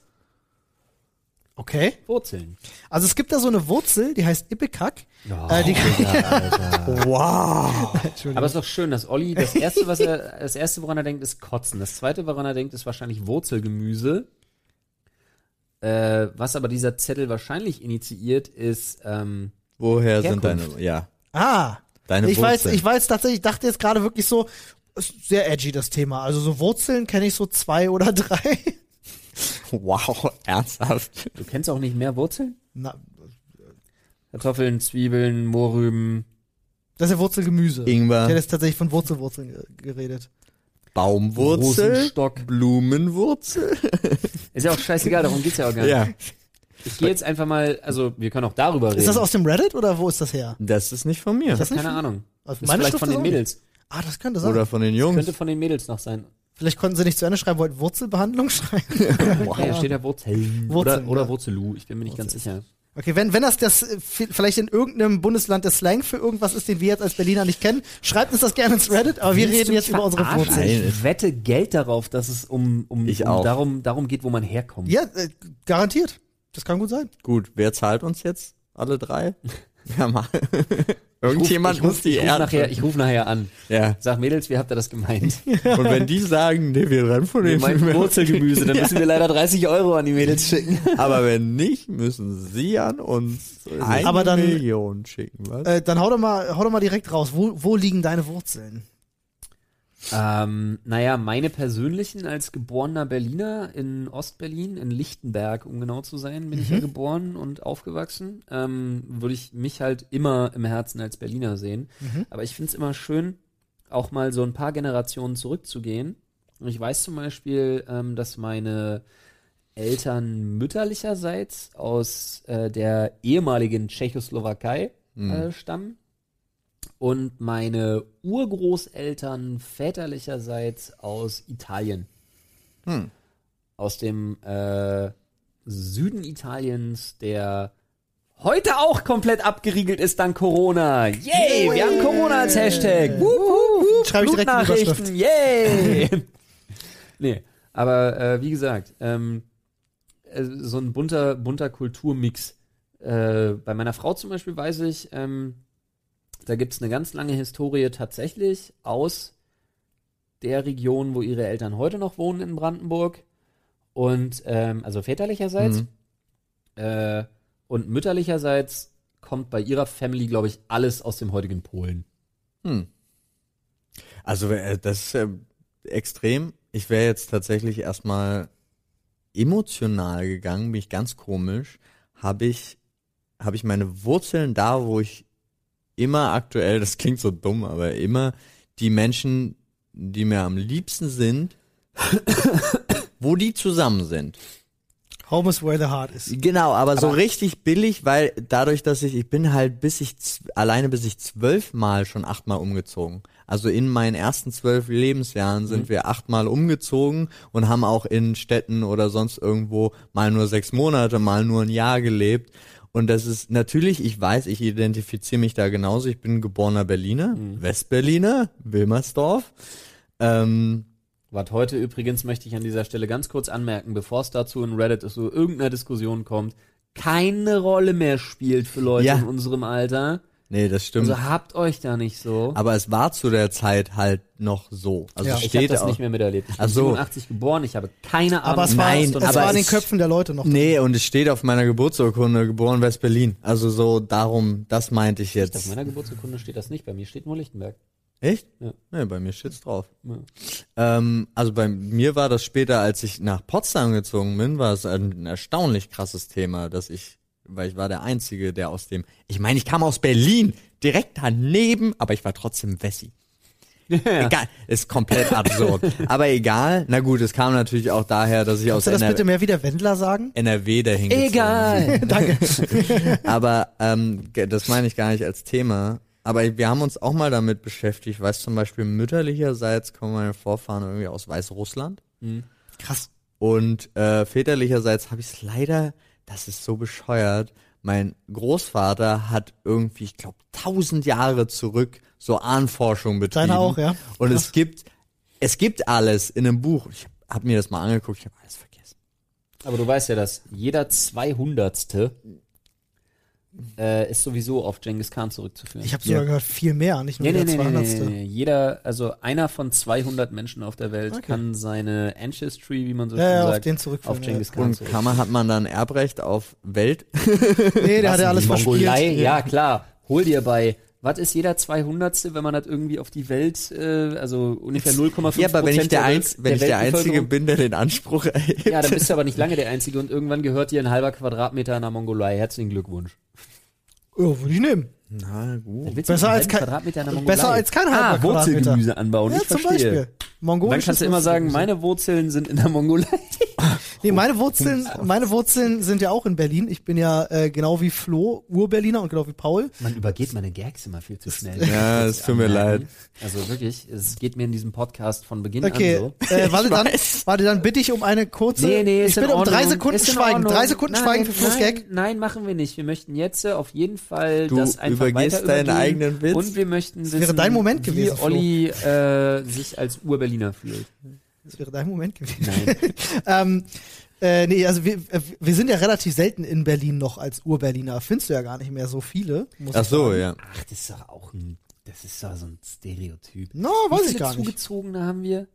Okay. Wurzeln. Also es gibt da so eine Wurzel, die heißt Ipecac. Ja, Äh, die- Alter. [LAUGHS] Wow. [LAUGHS] Aber es ist doch schön, dass Olli, das erste, was er, [LAUGHS] das erste, woran er denkt, ist Kotzen. Das zweite, woran er denkt, ist wahrscheinlich Wurzelgemüse. Äh, was aber dieser Zettel wahrscheinlich initiiert, ist, ähm, Woher sind Herkunft. deine, ja, ah, deine ich weiß, Wurzeln? ich weiß tatsächlich, ich dachte jetzt gerade wirklich so, ist sehr edgy das Thema. Also so Wurzeln kenne ich so zwei oder drei. [LAUGHS] wow, ernsthaft. du kennst auch nicht mehr Wurzeln? Na, Kartoffeln, Zwiebeln, Mohrrüben. das ist ja Wurzelgemüse. Ich hätte Ingwer, jetzt tatsächlich von Wurzelwurzeln ge- geredet. Baumwurzel, Rosenstock. Blumenwurzel. Ist ja auch scheißegal, darum geht's ja auch gar nicht. Ja, Ich gehe jetzt einfach mal, also wir können auch darüber reden. Ist das aus dem Reddit oder wo ist das her? das ist nicht von mir. Ich das habe keine von- Ahnung. Also Ist vielleicht Schrift von den. Mädels. Ah, das könnte sein. Oder von den Jungs. Könnte von den Mädels noch sein. Vielleicht konnten sie nicht zu Ende schreiben, wollten Wurzelbehandlung [LAUGHS] schreiben. [LAUGHS] Ja, hier steht ja Wurzeln. Wurzeln, oder, oder ja. Wurzelu, ich bin mir nicht ganz sicher. Okay, wenn, wenn das, das äh, vi- vielleicht in irgendeinem Bundesland der Slang für irgendwas ist, den wir jetzt als Berliner nicht kennen, schreibt uns das gerne ins Reddit, aber wir Willst reden jetzt über unsere? Wurzeln. Ich wette Geld darauf, dass es um, um, Ich um auch. darum, darum geht, wo man herkommt. Ja, äh, garantiert. Das kann gut sein. Gut, wer zahlt uns jetzt? Alle drei? [LAUGHS] Ja, mal. Ich ruf- Irgendjemand ich ruf, muss die ich nachher, Ich rufe nachher an. Ja. Sag Mädels, wie habt ihr das gemeint? [LAUGHS] Und wenn die sagen, nee, wir rennen von meinen Wurzelgemüse, dann [LAUGHS] müssen wir leider 30 Euro an die Mädels schicken. [LAUGHS] Aber wenn nicht, müssen sie an uns eine Aber dann- Million schicken, was? Äh, dann hau doch mal, hau doch mal direkt raus. Wo, wo liegen deine Wurzeln? Ähm, naja, meine persönlichen als geborener Berliner in Ostberlin, in Lichtenberg, um genau zu sein, bin ich ja geboren und aufgewachsen, ähm, würde ich mich halt immer im Herzen als Berliner sehen. Aber ich finde es immer schön, auch mal so ein paar Generationen zurückzugehen. Und ich weiß zum Beispiel, ähm, dass meine Eltern mütterlicherseits aus äh, der ehemaligen Tschechoslowakei äh, stammen und meine Urgroßeltern väterlicherseits aus Italien. Hm. Aus dem äh, Süden Italiens, der heute auch komplett abgeriegelt ist dank Corona. Yay, wir haben Corona als Hashtag. Wup. Schreibe ich direkt Blutnachrichten. Yay. [LAUGHS] nee, aber äh, wie gesagt, ähm, äh, so ein bunter, bunter Kulturmix. Äh, bei meiner Frau zum Beispiel weiß ich, ähm, da gibt's eine ganz lange Historie tatsächlich aus der Region, wo ihre Eltern heute noch wohnen in Brandenburg. Und ähm, also väterlicherseits. Mhm. Äh, und mütterlicherseits kommt bei ihrer Family, glaube ich, alles aus dem heutigen Polen. Hm. Also äh, das ist äh, extrem. Ich wäre jetzt tatsächlich erstmal emotional gegangen, bin ich ganz komisch. Habe ich, habe ich meine Wurzeln da, wo ich immer aktuell, das klingt so dumm, aber immer die Menschen, die mir am liebsten sind, [COUGHS] wo die zusammen sind. Home is where the heart is. Genau, aber, so Aber- richtig billig, weil dadurch, dass ich, ich bin halt bis ich, alleine bis ich zwölfmal schon achtmal umgezogen. Also in meinen ersten zwölf Lebensjahren sind wir achtmal umgezogen und haben auch in Städten oder sonst irgendwo mal nur sechs Monate, mal nur ein Jahr gelebt. Und das ist natürlich, ich weiß, ich identifiziere mich da genauso. Ich bin geborener Berliner, Westberliner, Wilmersdorf. Ähm, Was heute übrigens möchte ich an dieser Stelle ganz kurz anmerken, bevor es dazu in Reddit so irgendeiner Diskussion kommt, keine Rolle mehr spielt für Leute Ja. in unserem Alter. Nee, das stimmt. Also habt euch da nicht so. aber es war zu der Zeit halt noch so. Also Ja. es ich habe steht das auch, nicht mehr miterlebt. Ich bin Ach so. 87 geboren, ich habe keine Ahnung. Aber es war, Nein, es aber war in den es- Köpfen der Leute noch. Nee, und es steht auf meiner Geburtsurkunde, geboren West-Berlin. Also so darum, das meinte ich Auf jetzt. meiner Geburtsurkunde steht das nicht, bei mir steht nur Lichtenberg. Echt? Ja. Nee, bei mir steht's drauf. Ja. Ähm, also bei mir war das später, als ich nach Potsdam gezogen bin, war es ein erstaunlich krasses Thema, dass ich, weil ich war der Einzige, der aus dem, ich meine, ich kam aus Berlin, direkt daneben, aber ich war trotzdem Wessi. Egal, ist komplett absurd. [LAUGHS] aber egal, na gut, es kam natürlich auch daher, dass ich aus Kannst du das NR bitte mehr wie der Wendler sagen? NRW dahin. Egal. [LAUGHS] Danke. [LAUGHS] Aber ähm, das meine ich gar nicht als Thema. Aber wir haben uns auch mal damit beschäftigt. Ich weiß zum Beispiel, mütterlicherseits kommen meine Vorfahren irgendwie aus Weißrussland. Krass. Und äh, väterlicherseits habe ich es leider, das ist so bescheuert, mein Großvater hat irgendwie, ich glaube, tausend Jahre zurück so Ahnenforschung betrieben. Deine auch, ja? Und Krass. es gibt, es gibt alles in einem Buch. Ich habe mir das mal angeguckt, ich habe alles vergessen. Aber du weißt ja, dass jeder Zweihundertste äh, ist sowieso auf Genghis Khan zurückzuführen. Ich habe sogar Ja. gehört, viel mehr, nicht nur Nee, nee, der nee, nee, nee, 200. nee, nee. Jeder, also einer von 200 Menschen auf der Welt Okay. kann seine Ancestry, wie man so Ja, schön ja, auf sagt, den zurückführen, auf Genghis Khan Und man, hat man dann Erbrecht auf Welt? Nee, der hat ja Was, alles Mongolei? verspielt. Ja, klar. Hol dir bei, was ist jeder 200. wenn man das irgendwie auf die Welt, äh, also ungefähr 0,5 Ja, aber wenn ich der, Welt- Einz wenn ich der Einzige bin, der den Anspruch erhebt. Ja, dann bist du aber nicht lange der Einzige und irgendwann gehört dir ein halber Quadratmeter in der Mongolei. Herzlichen Glückwunsch. Ja, würde ich nehmen. Na gut. Besser als kein- Quadratmeter in der Mongolei? besser als kein halber ah, Quadratmeter. Wurzelgemüse anbauen. Ja, ich zum verstehe. Beispiel. Und dann kannst du immer sagen, meine Wurzeln sind in der Mongolei. [LAUGHS] Nee, meine Wurzeln, meine Wurzeln sind ja auch in Berlin. Ich bin ja äh, genau wie Flo Ur-Berliner und genau wie Paul. Man übergeht meine Gags immer viel zu schnell. Ja, es tut mir leid. Also wirklich, es geht mir in diesem Podcast von Beginn Okay, an so. äh, warte, dann, warte, dann bitte ich um eine kurze. Nee, nee, ich ist in bitte um drei. Sekunden Schweigen. Drei Sekunden nein, Schweigen für Flo's nein, Gag. Nein, machen wir nicht. Wir möchten jetzt auf jeden Fall Du das einfach übergehst weiter deinen eigenen Witz. Und wir möchten wissen, wäre dein Moment wie gewesen, Flo. Olli äh, sich als Ur-Berliner fühlt. Das wäre dein Moment gewesen. Nein. [LAUGHS] ähm, äh, nee, also wir, äh, wir sind ja relativ selten in Berlin noch als Ur-Berliner. Findest du ja gar nicht mehr so viele. Muss Ach ich so, sagen. ja. Ach, das ist doch auch ein, das ist doch so ein Stereotyp. No, Wie weiß viele ich gar nicht. Zugezogene haben wir?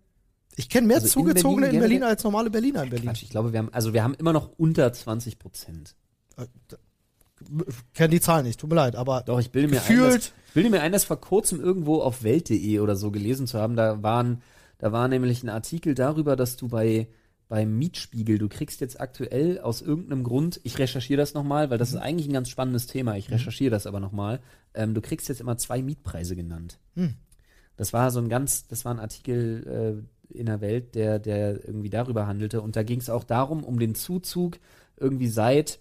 Ich kenne mehr Also in Zugezogene Berlin in Berlin als normale Berliner in Berlin. Quatsch, ich glaube, wir haben, also wir haben immer noch unter 20 Prozent. Kenne die Zahl nicht, tut mir leid, aber Doch, ich bilde mir ein, Gefühlt- dass, ich bilde mir ein, das vor kurzem irgendwo auf Welt.de oder so gelesen zu haben. Da waren, da war nämlich ein Artikel darüber, dass du bei beim Mietspiegel, du kriegst jetzt aktuell aus irgendeinem Grund, ich recherchiere das nochmal, weil das ist eigentlich ein ganz spannendes Thema, ich recherchiere das aber nochmal, ähm, du kriegst jetzt immer zwei Mietpreise genannt. Hm. Das war so ein ganz, das war ein Artikel äh, in der Welt, der, der irgendwie darüber handelte und da ging es auch darum, um den Zuzug irgendwie seit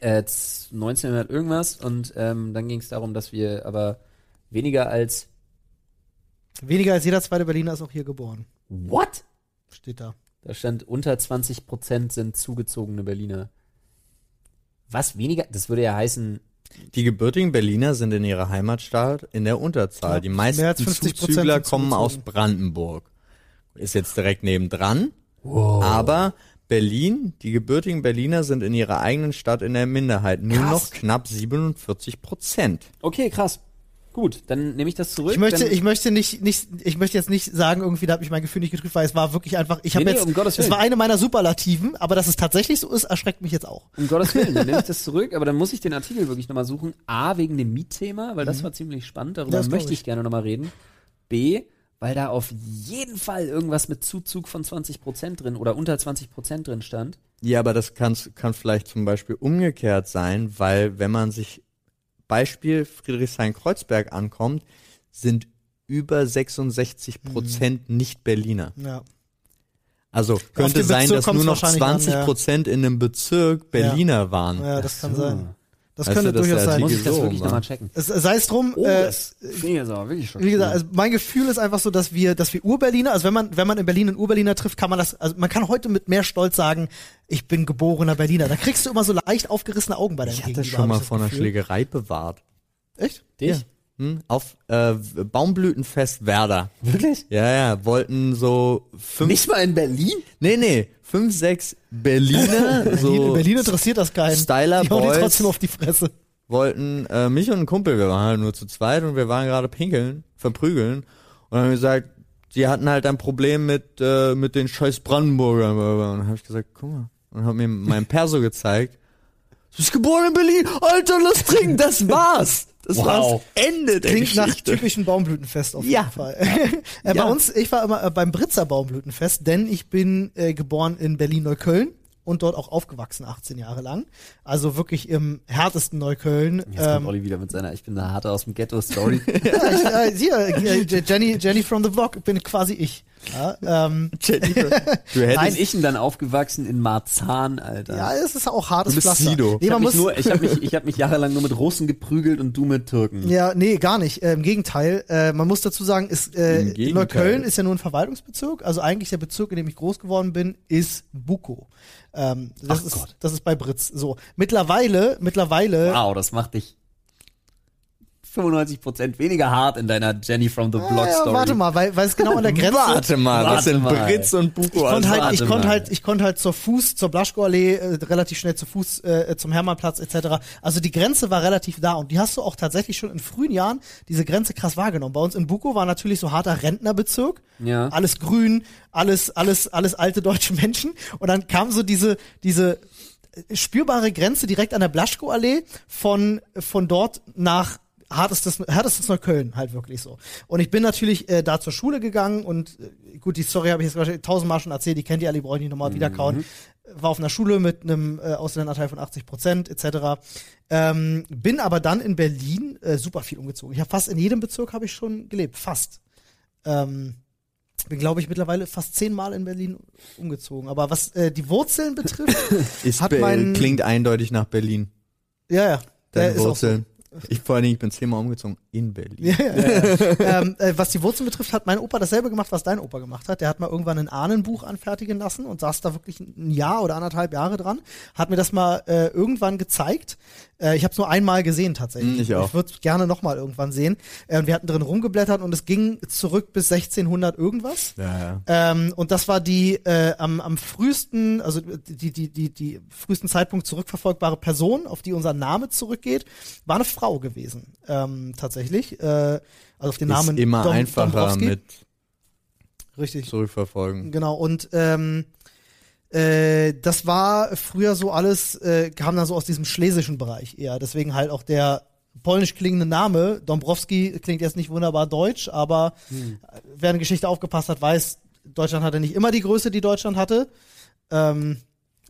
äh, 1900 irgendwas und ähm, dann ging es darum, dass wir aber weniger als weniger als jeder zweite Berliner ist auch hier geboren. what? Steht da. Da stand unter 20 Prozent sind zugezogene Berliner. Was weniger? Das würde ja heißen, Die gebürtigen Berliner sind in ihrer Heimatstadt in der Unterzahl. Ja, Die mehr meisten als 50% Zuzügler kommen aus. Brandenburg. Ist jetzt direkt nebendran. Aber Berlin, die gebürtigen Berliner sind in ihrer eigenen Stadt in der Minderheit. Nur Krass. noch knapp 47 Prozent. okay, krass. Gut, dann nehme ich das zurück. Ich möchte, ich möchte nicht, nicht, ich möchte jetzt nicht sagen, irgendwie, da hat mich mein Gefühl nicht getrübt, weil es war wirklich einfach, ich habe Nee, nee, jetzt, um Gottes es war eine meiner Superlativen, aber dass es tatsächlich so ist, erschreckt mich jetzt auch. Um Gottes Willen, dann nehme ich [LAUGHS] das zurück, aber dann muss ich den Artikel wirklich nochmal suchen. A, wegen dem Mietthema, weil das war ziemlich spannend, darüber Mhm. Das möchte ich, ich. gerne nochmal reden. B, weil da auf jeden Fall irgendwas mit Zuzug von 20% drin oder unter 20% drin stand. Ja, aber das kann, kann vielleicht zum Beispiel umgekehrt sein, weil wenn man sich Beispiel Friedrichshain-Kreuzberg ankommt, sind über 66 Prozent nicht Berliner. Ja. Also könnte sein, dass nur noch wahrscheinlich an, 20 Prozent in einem Bezirk Berliner waren. Ja, das kann so. sein. Das Weißt könnte du, durchaus sein. Muss ich das wirklich nochmal checken. Es, sei es drum, Oh, äh, das finde ich jetzt aber wirklich schon. wie gesagt, also mein Gefühl ist einfach so, dass wir, dass wir Urberliner, also wenn man, wenn man in Berlin einen Urberliner trifft, kann man das, also man kann heute mit mehr Stolz sagen, ich bin geborener Berliner. Da kriegst du immer so leicht aufgerissene Augen bei deinem Ich hatte Gegenüber, schon mal vor einer. Schlägerei bewahrt. Echt? Dich? Hm? Auf äh, Baumblütenfest Werder. Wirklich? Ja, ja, wollten so fünf, Nicht mal in Berlin? nee, nee, fünf, sechs Berliner, [LAUGHS] Berlin, so in Berlin interessiert das keinen. Styler Die Boys. trotzdem auf die Fresse. wollten äh, mich und einen Kumpel, wir waren halt nur zu zweit und wir waren gerade pinkeln, verprügeln und haben gesagt, die hatten halt ein Problem mit äh, mit den scheiß Brandenburgern und dann habe ich gesagt, guck mal und habe mir mein Perso gezeigt. Du bist geboren in Berlin, Alter, lass trinken, das war's. Das Wow. war's Ende der Klingt nach Geschichte. typischen Baumblütenfest auf Ja. jeden Fall. [LAUGHS] äh, Bei Ja. uns, ich war immer äh, beim Britzer Baumblütenfest, denn ich bin äh, geboren in Berlin-Neukölln und dort auch aufgewachsen, 18 Jahre lang. Also wirklich im härtesten Neukölln. Jetzt kommt Ähm, Olli wieder mit seiner Ich bin der Harte aus dem Ghetto-Story. [LAUGHS] ja, ich, äh, hier, äh, Jenny, Jenny from the Block bin quasi ich. Ja, ähm, [LAUGHS] du hättest ich bin dann aufgewachsen in Marzahn, Alter. ja, es ist auch hartes Du bist Pflaster. Sido. Nee, ich habe mich, nur- ich hab mich, ich hab mich [LAUGHS] jahrelang nur mit Russen geprügelt und du mit Türken. Ja, nee, gar nicht. Äh, Im Gegenteil. Äh, man muss dazu sagen, ist, äh. Neukölln ist ja nur ein Verwaltungsbezirk. Also eigentlich der Bezirk, in dem ich groß geworden bin, ist Buko. Ähm, das, Ach ist, Gott. das ist bei Britz. So. Mittlerweile, mittlerweile. Wow, das macht dich 95% weniger hart in deiner Jenny from the Block ja, Story. warte mal, weil, weil es genau an der [LAUGHS] Grenze. Warte mal, was Warte sind mal. Britz und Buko Ich konnte halt, warte ich konnte halt, ich konnte halt zur Fuß, zur Blaschko-Allee, äh, relativ schnell zu Fuß äh, zum Hermannplatz etc. Also die Grenze war relativ da und die hast du auch tatsächlich schon in frühen Jahren diese Grenze krass wahrgenommen. Bei uns in Buko war natürlich so harter Rentnerbezirk, Ja. alles grün, alles, alles, alles alte deutsche Menschen und dann kam so diese, diese äh, spürbare Grenze direkt an der Blaschko-Allee von, von dort nach hartestes, härtestes Neukölln halt wirklich so. Und ich bin natürlich äh, da zur Schule gegangen und äh, gut, die Story habe ich jetzt tausendmal schon erzählt, die kennt ihr alle, die brauche ich nicht nochmal wiederkauen. War auf einer Schule mit einem äh, Ausländeranteil von 80 Prozent etc. Ähm, bin aber dann in Berlin äh, super viel umgezogen. Ich habe fast in jedem Bezirk habe ich schon gelebt, fast. Ähm, bin, glaube ich, mittlerweile fast zehnmal in Berlin umgezogen. Aber was äh, die Wurzeln betrifft, [LAUGHS] Ist hat mein- klingt eindeutig nach Berlin. ja, ja. Deine ist auch so. Wurzeln. Ich vor allen Dingen, ich bin zehnmal umgezogen in Berlin. Ja, ja, ja. ähm, äh, was die Wurzeln betrifft, hat mein Opa dasselbe gemacht, was dein Opa gemacht hat. Der hat mal irgendwann ein Ahnenbuch anfertigen lassen und saß da wirklich ein Jahr oder anderthalb Jahre dran. Hat mir das mal äh, irgendwann gezeigt. Äh, ich habe es nur einmal gesehen tatsächlich. Hm, ich auch. Ich würde es gerne nochmal irgendwann sehen. Äh, und wir hatten drin rumgeblättert und es ging zurück bis 1600 irgendwas. Ja, ja. Ähm, und das war die äh, am, am frühesten, also die, die, die, die frühesten Zeitpunkt zurückverfolgbare Person, auf die unser Name zurückgeht, war eine Frau gewesen. Ähm, tatsächlich. Äh, also auf den Namen ist immer Dom- einfacher Dombrowski. mit Richtig. zurückverfolgen. Genau. Und ähm, äh, das war früher so alles, äh, kam dann so aus diesem schlesischen Bereich eher. Deswegen halt auch der polnisch klingende Name. Dombrowski klingt jetzt nicht wunderbar deutsch, aber Hm. wer eine Geschichte aufgepasst hat, weiß, Deutschland hatte nicht immer die Größe, die Deutschland hatte. Ähm,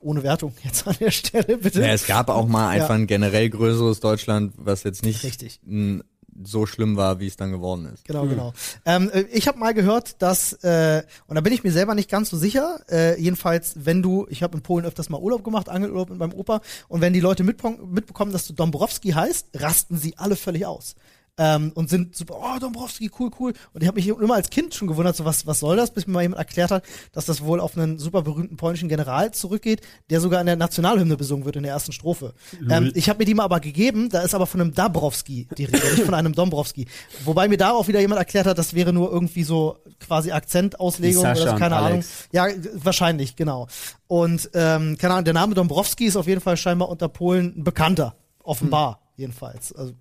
ohne Wertung jetzt an der Stelle, bitte. Ja, es gab auch mal einfach Ja. ein generell größeres Deutschland, was jetzt nicht Richtig. m, so schlimm war, wie es dann geworden ist. Genau, genau. Ähm, äh, ich habe mal gehört, dass, äh, und da bin ich mir selber nicht ganz so sicher, äh, jedenfalls, wenn du, ich habe in Polen öfters mal Urlaub gemacht, Angelurlaub mit meinem Opa, und wenn die Leute mitbekommen, dass du Dombrowski heißt, rasten sie alle völlig aus. Ähm, und sind super, oh, Dombrowski, cool, cool. Und ich habe mich immer als Kind schon gewundert, so was, was soll das, bis mir mal jemand erklärt hat, dass das wohl auf einen super berühmten polnischen General zurückgeht, der sogar in der Nationalhymne besungen wird in der ersten Strophe. Ähm, ich habe mir die mal aber gegeben, da ist aber von einem Dabrowski die Rede, nicht von einem Dombrowski. Wobei mir da auch wieder jemand erklärt hat, das wäre nur irgendwie so quasi Akzentauslegung oder so, keine Ahnung. Ja, wahrscheinlich, genau. Und ähm, keine Ahnung, der Name Dombrowski ist auf jeden Fall scheinbar unter Polen ein bekannter, offenbar jedenfalls. Also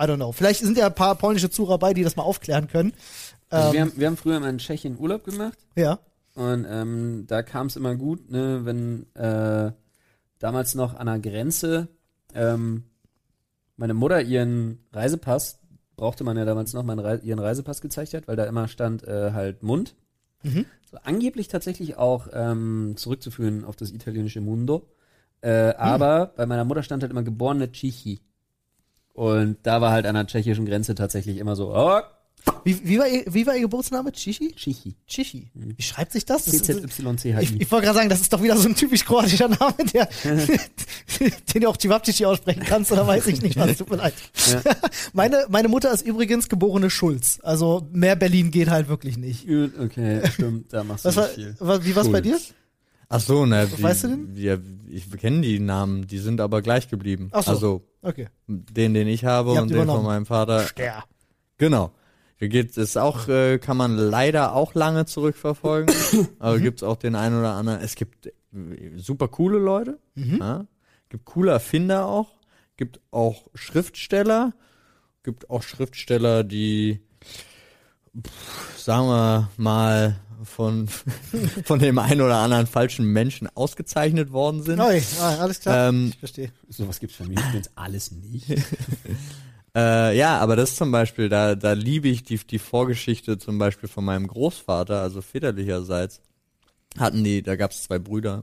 I don't know. Vielleicht sind ja ein paar polnische Zuhörer bei, die das mal aufklären können. Also Ähm, wir, haben, wir haben früher mal in Tschechien Urlaub gemacht ja. und ähm, da kam es immer gut, ne, wenn äh, damals noch an der Grenze ähm, meine Mutter ihren Reisepass, brauchte man ja damals noch, meinen Rei ihren Reisepass gezeigt hat, weil da immer stand äh, halt Mund. Mhm. So, angeblich tatsächlich auch ähm, zurückzuführen auf das italienische Mundo. Äh, aber bei meiner Mutter stand halt immer geborene Tschechi. Und da war halt an der tschechischen Grenze tatsächlich immer so, oh, Wie, wie, war ihr, wie war ihr Geburtsname? Chichi? Chichi. Chichi. Wie schreibt sich das? das ist, ich CZYCHI. ich wollte gerade sagen, das ist doch wieder so ein typisch kroatischer Name, der, [LAUGHS] den du auch Cevapcici aussprechen kannst, oder weiß ich nicht was, tut mir leid. Ja. [LAUGHS] Meine, meine Mutter ist übrigens geborene Schulz. Also mehr Berlin geht halt wirklich nicht. Okay, stimmt, da machst du Was war, viel. wie war's bei dir? Ach so, ne, wie, Weißt du denn? Ja, ich kenne die Namen, die sind aber gleich geblieben. Ach so. Also Okay. den, den ich habe und den von meinem Vater. Der. Genau. Hier geht es auch, äh, kann man leider auch lange zurückverfolgen. [COUGHS] aber Mhm. gibt's auch den einen oder anderen. Es gibt äh, super coole Leute. Mhm. Ja? Gibt coole Erfinder auch. Gibt auch Schriftsteller. Gibt auch Schriftsteller, die, pff, sagen wir mal, von, [LAUGHS] von dem einen oder anderen falschen Menschen ausgezeichnet worden sind. Ah, alles klar. Ähm, ich verstehe. Sowas gibt's bei mir übrigens alles nicht. [LAUGHS] Äh, ja, aber das zum Beispiel, da, da liebe ich die, die Vorgeschichte zum Beispiel von meinem Großvater, also väterlicherseits, hatten die, da gab es zwei Brüder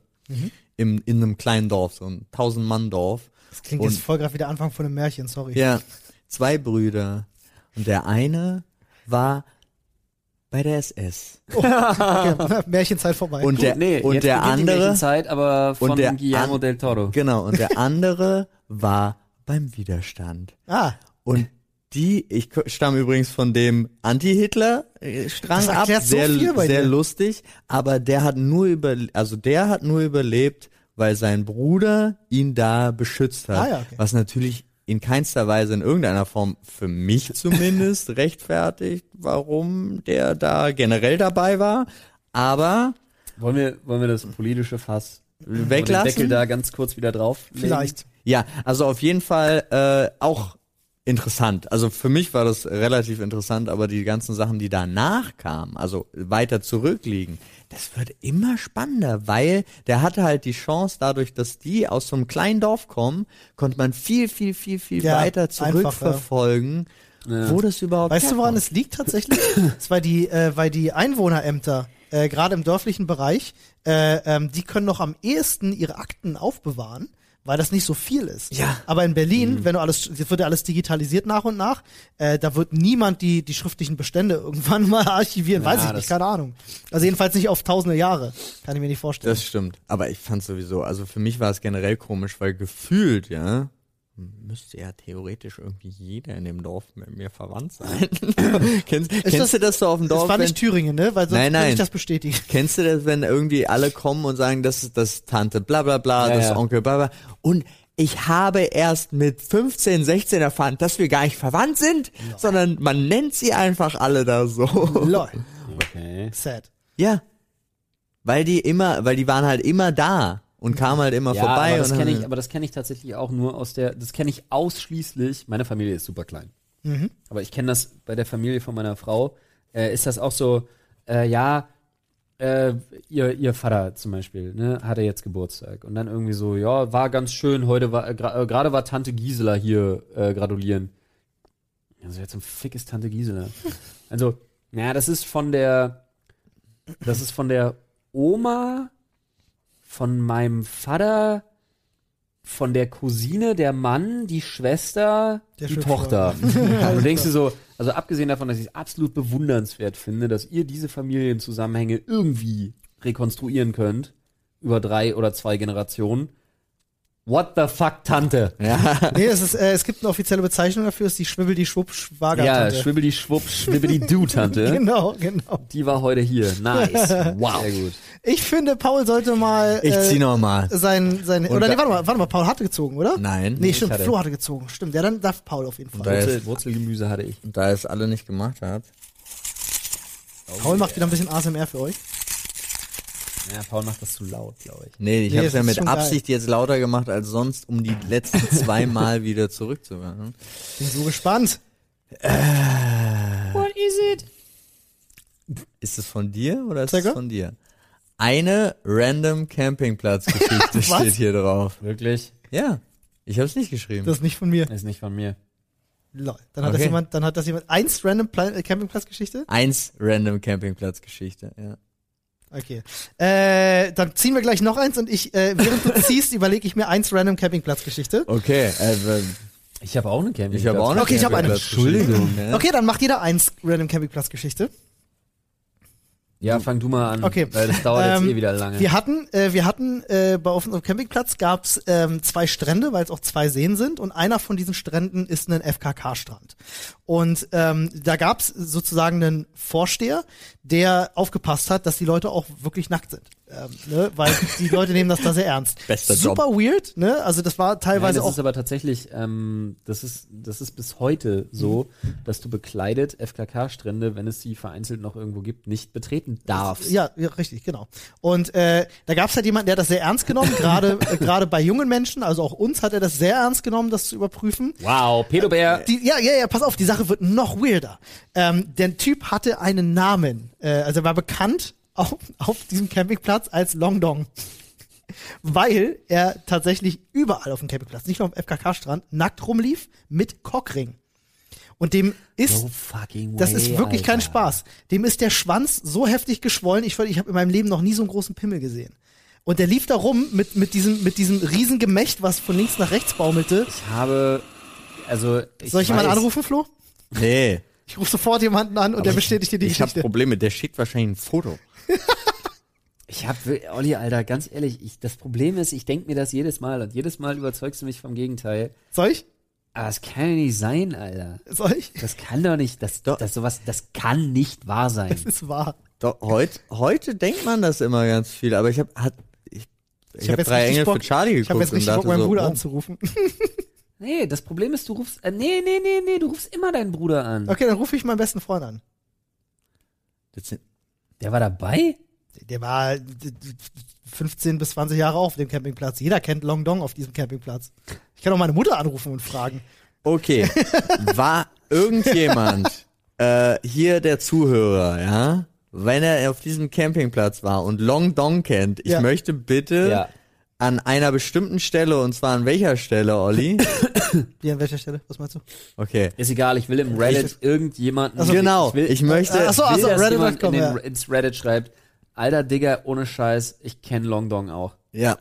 im, in einem kleinen Dorf, so ein Tausend-Mann-Dorf. Das klingt und- jetzt voll gerade wie der Anfang von einem Märchen, sorry. Ja, zwei Brüder. Und der eine war bei der SS. [LAUGHS] Okay, Märchenzeit vorbei. Und der, nee, und jetzt der andere, Märchenzeit, aber von und der Guillermo an- del Toro. genau, und der [LAUGHS] andere war beim Widerstand. ah, Und die, ich stamme übrigens von dem Anti-Hitler-Strang ab, so sehr, viel bei sehr dir. lustig, aber der hat nur über, also der hat nur überlebt, weil sein Bruder ihn da beschützt hat, Ah ja, okay. was natürlich in keinster Weise in irgendeiner Form für mich [LAUGHS] zumindest rechtfertigt, warum der da generell dabei war, aber Wollen wir, wollen wir das politische Fass und den weglassen. Deckel da ganz kurz wieder drauf? vielleicht. Ja, also auf jeden Fall äh, auch interessant. Also für mich war das relativ interessant, aber die ganzen Sachen, die danach kamen, also weiter zurückliegen, das wird immer spannender, weil der hatte halt die Chance, dadurch, dass die aus so einem kleinen Dorf kommen, konnte man viel, viel, viel, viel Ja, weiter einfach, zurückverfolgen, Ja. wo das überhaupt Weißt du, woran herkommt. es liegt tatsächlich? [LAUGHS] Es weil die, äh, weil die Einwohnerämter, äh, gerade im dörflichen Bereich, äh, ähm, die können noch am ehesten ihre Akten aufbewahren, weil das nicht so viel ist. Ja. Aber in Berlin, wenn du alles, das wird ja alles digitalisiert nach und nach, äh, da wird niemand die, die schriftlichen Bestände [LAUGHS] irgendwann mal archivieren, weiß Ja, ich das- nicht, keine Ahnung. Also jedenfalls nicht auf tausende Jahre. Kann ich mir nicht vorstellen. Das stimmt. Aber ich fand sowieso, also für mich war es generell komisch, weil gefühlt, ja, müsste ja theoretisch irgendwie jeder in dem Dorf mit mir verwandt sein. [LAUGHS] kennst kennst das- du das so auf dem das Dorf? war wenn, nicht Thüringen, ne? Weil sonst Nein, würde nein. ich das bestätigen. kennst du das, wenn irgendwie alle kommen und sagen, das ist das Tante bla bla bla, Ja, das ja. Onkel bla bla. Und ich habe erst mit 15, 16 erfahren, dass wir gar nicht verwandt sind, sondern man nennt sie einfach alle da so. Lol. [LAUGHS] Okay. Sad. ja. Weil die immer, weil die waren halt immer da und kamen halt immer Ja, vorbei. aber das kenne ich, aber das kenne ich tatsächlich auch nur aus der, das kenne ich ausschließlich, meine Familie ist super klein. Mhm. Aber ich kenne das bei der Familie von meiner Frau, äh, ist das auch so, äh, ja, äh, ihr, ihr Vater zum Beispiel, ne, hatte jetzt Geburtstag und dann irgendwie so, ja, war ganz schön, heute war, äh, gra- äh, gerade war Tante Gisela hier äh, gratulieren. Also jetzt ein Fick ist Tante Gisela. Also, naja, das ist von der, das ist von der Oma von meinem Vater, von der Cousine, der Mann, die Schwester, Der die. Tochter. [LAUGHS] Und du denkst dir so, also abgesehen davon, dass ich es absolut bewundernswert finde, dass ihr diese Familienzusammenhänge irgendwie rekonstruieren könnt, über drei oder zwei Generationen. What the fuck, Tante? [LAUGHS] ja. Nee, es, ist, äh, es gibt eine offizielle Bezeichnung dafür, ist die Schwibbel, die Schwupp, Ja, Schwagertante. schwibbeli schwupp, schwibbeli du, Tante. [LAUGHS] Genau, genau. Die war heute hier. Nice. [LAUGHS] Wow. Sehr gut. Ich finde, Paul sollte mal Ich zieh äh, noch mal. sein, sein oder nee, warte mal, warte mal, Paul hatte gezogen, oder? Nein. Nee, stimmt, hatte. Flo hatte gezogen. Stimmt, ja, dann darf Paul auf jeden Fall. Wurzel, Wurzelgemüse hatte ich. Und da es alle nicht gemacht habt. Paul macht wieder ein bisschen ASMR für euch. Ja, Paul macht das zu laut, glaube ich. Nee, ich Nee, habe es ja mit schon geil. Absicht jetzt lauter gemacht als sonst, um die letzten [LAUGHS] zwei Mal wieder zurückzuhören. Bin so gespannt. What is it? Ist es von dir oder ist es von dir? Eine random Campingplatzgeschichte [LAUGHS] steht hier drauf. Wirklich? Ja, ich habe es nicht geschrieben. Das ist nicht von mir. Ist nicht von mir. Lol. Dann hat das Okay. jemand, dann hat das jemand eins random Pla äh, Campingplatzgeschichte? Eins random Campingplatzgeschichte. Ja. Okay. Äh, dann ziehen wir gleich noch eins und ich, äh, während du [LAUGHS] ziehst, überlege ich mir eins random Campingplatzgeschichte. Okay, äh, w- Ich habe auch einen Campingplatz. Ich habe auch eine Okay, ich hab eine. Campingplatzgeschichte. Entschuldigung. Ja. Okay, dann macht jeder eins Random Campingplatz Geschichte. Ja, fang du mal an. Okay. Weil das dauert Ähm, jetzt eh wieder lange. Wir hatten, äh, wir hatten äh, bei auf unserem Campingplatz gab's ähm, zwei Strände, weil es auch zwei Seen sind und einer von diesen Stränden ist ein FKK-Strand. Und ähm, da gab's sozusagen einen Vorsteher, der aufgepasst hat, dass die Leute auch wirklich nackt sind. Ähm, ne? Weil die Leute nehmen das da sehr ernst. [LAUGHS] Bester Super weird, ne? Also das war Nein, teilweise das auch ist aber tatsächlich, ähm, das ist, das ist bis heute so, dass du bekleidet FKK-Strände, wenn es sie vereinzelt noch irgendwo gibt, nicht betreten darfst. Ja, ja, richtig, genau. Und äh, da gab es halt jemanden, der hat das sehr ernst genommen, gerade [LAUGHS] äh, gerade bei jungen Menschen, also auch uns hat er das sehr ernst genommen, das zu überprüfen. Wow, Pedobär. Die, ja, ja, ja, pass auf, die Sache wird noch weirder. Ähm, der Typ hatte einen Namen, äh, also er war bekannt auf, auf diesem Campingplatz als Long Dong. Weil er tatsächlich überall auf dem Campingplatz, nicht nur am FKK-Strand, nackt rumlief mit Cockring. Und dem ist No way, das ist wirklich kein Alter. Spaß. Dem ist der Schwanz so heftig geschwollen. Ich, ich habe in meinem Leben noch nie so einen großen Pimmel gesehen. Und der lief da rum mit, mit, diesem, mit diesem riesen Gemächt, was von links nach rechts baumelte. Ich habe, also ich Soll ich jemanden anrufen, Flo? Nee. Ich rufe sofort jemanden an und der ich- bestätigt dir die Ich habe Geschichte. Probleme, der schickt wahrscheinlich ein Foto. [LAUGHS] Ich hab, Olli, Alter, ganz ehrlich, ich, das Problem ist, ich denk mir das jedes Mal und jedes Mal überzeugst du mich vom Gegenteil. Soll ich? Aber es kann ja nicht sein, Alter. Soll ich? Das kann doch nicht, das, Doch. das sowas, das kann nicht wahr sein. Das ist wahr. Doch, heut, heute denkt man das immer ganz viel, aber ich habe hat, ich, ich, hab hab jetzt drei Engel Bock- für Charlie Ich habe geguckt jetzt richtig und Bock, meinen so, Bruder oh, anzurufen. [LAUGHS] Nee, das Problem ist, du rufst, äh, nee, nee, nee, nee, du rufst immer deinen Bruder an. Okay, dann rufe ich meinen besten Freund an. das sind, Der war dabei? Der war äh, 15 bis 20 Jahre auf dem Campingplatz. Jeder kennt Long Dong auf diesem Campingplatz. Ich kann auch meine Mutter anrufen und fragen. Okay, [LAUGHS] war irgendjemand äh, hier der Zuhörer, ja, wenn er auf diesem Campingplatz war und Long Dong kennt, ich Ja. möchte bitte Ja. An einer bestimmten Stelle und zwar an welcher Stelle, Olli? [COUGHS] Wie an welcher Stelle? Was meinst du? Okay. Ist egal, ich will im Reddit irgendjemanden. Also- genau, ich will, ich möchte. Ach so, will, also dass jemand Reddit.com, in ja. den, ins Reddit schreibt, alter Digga, ohne Scheiß, ich kenne Long Dong auch. ja.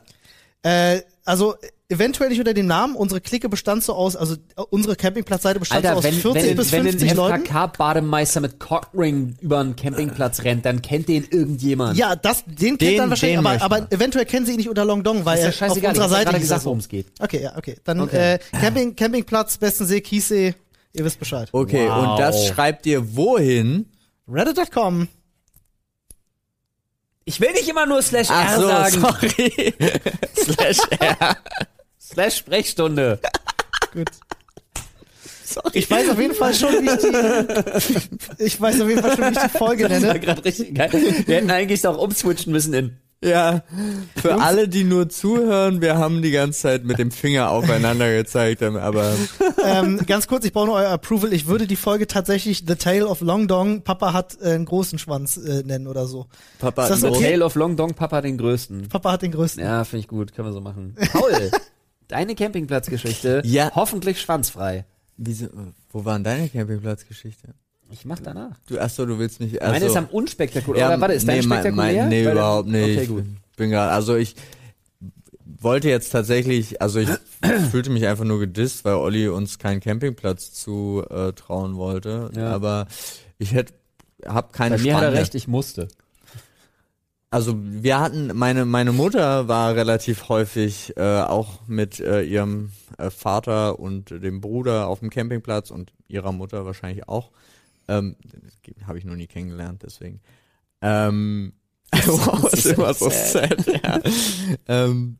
Äh, also eventuell nicht unter dem Namen. Unsere Clique bestand so aus, also unsere Campingplatzseite bestand so Alter, aus wenn, 40 wenn, bis wenn 50 ein Leuten. FKK-Bademeister mit Cockring über einen Campingplatz rennt, dann kennt den irgendjemand. Ja, das, den kennt Den- dann wahrscheinlich, aber, aber eventuell kennen sie ihn nicht unter Long Dong, weil er auf unserer ich Seite hieß gesagt, so. worum es geht. Okay, ja, okay. Dann Okay. Äh, Camping, Campingplatz, Bestensee, Kiessee, ihr wisst Bescheid. Okay, Wow. und das schreibt ihr wohin? Reddit.com. Ich will nicht immer nur slash Ach R so, sagen. sorry. [LAUGHS] Slash R. Slash Sprechstunde. [LAUGHS] Gut. Sorry. Ich weiß auf jeden Fall schon, wie ich die, [LAUGHS] ich weiß auf jeden Fall schon, wie ich die Folge Das war nenne. gerade richtig geil. Wir hätten eigentlich auch umswitchen müssen in. Ja, für alle, die nur zuhören, wir haben die ganze Zeit mit dem Finger [LAUGHS] aufeinander gezeigt, aber ähm, ganz kurz, ich brauche nur euer Approval. Ich würde die Folge tatsächlich The Tale of Long Dong, Papa hat äh, einen großen Schwanz äh, nennen oder so. Papa einen okay? Tale of Long Dong Papa den größten. Papa hat den größten. Ja, finde ich gut, können wir so machen. Paul, deine Campingplatzgeschichte, [LAUGHS] Ja. hoffentlich schwanzfrei. Wieso, wo war denn deine Campingplatzgeschichte? Ich mach danach. Du, achso, du willst nicht. Meine Achso. ist am unspektakulär. Oder warte, ist dein nee, mein- spektakulär? Mein, nee, Weil- überhaupt nicht. Okay, gut. Ich bin gerade, also ich wollte jetzt tatsächlich, also ich [CLEARS THROAT] fühlte mich einfach nur gedisst, weil Olli uns keinen Campingplatz zu äh, trauen wollte. Ja. Aber ich hätte, hab keine Bei mir hat er recht, ich musste. Also wir hatten, meine, meine Mutter war relativ häufig äh, auch mit äh, ihrem äh, Vater und dem Bruder auf dem Campingplatz und ihrer Mutter wahrscheinlich auch. Ähm, Habe ich noch nie kennengelernt, deswegen. Ähm, [LAUGHS] wow, [LAUGHS] ist immer so sad, ja. ähm,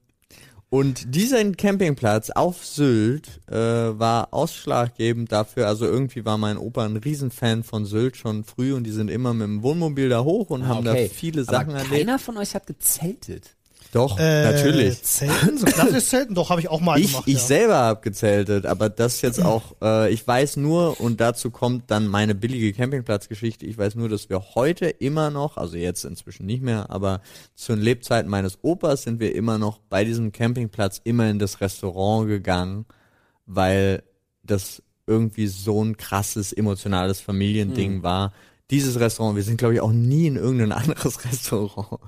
und dieser Campingplatz auf Sylt äh, war ausschlaggebend dafür, also irgendwie war mein Opa ein Riesenfan von Sylt schon früh und die sind immer mit dem Wohnmobil da hoch und haben da viele Sachen Aber erlebt. keiner von euch hat gezeltet. Doch, Äh, natürlich. Zelten? So klassisch [LAUGHS] Zelten? Doch, habe ich auch mal Ich, gemacht. ich ja. selber habe gezeltet, aber das jetzt auch, äh, ich weiß nur, und dazu kommt dann meine billige Campingplatzgeschichte, ich weiß nur, dass wir heute immer noch, also jetzt inzwischen nicht mehr, aber zu den Lebzeiten meines Opas sind wir immer noch bei diesem Campingplatz immer in das Restaurant gegangen, weil das irgendwie so ein krasses emotionales Familiending war. Dieses Restaurant, wir sind glaube ich auch nie in irgendein [LAUGHS] anderes Restaurant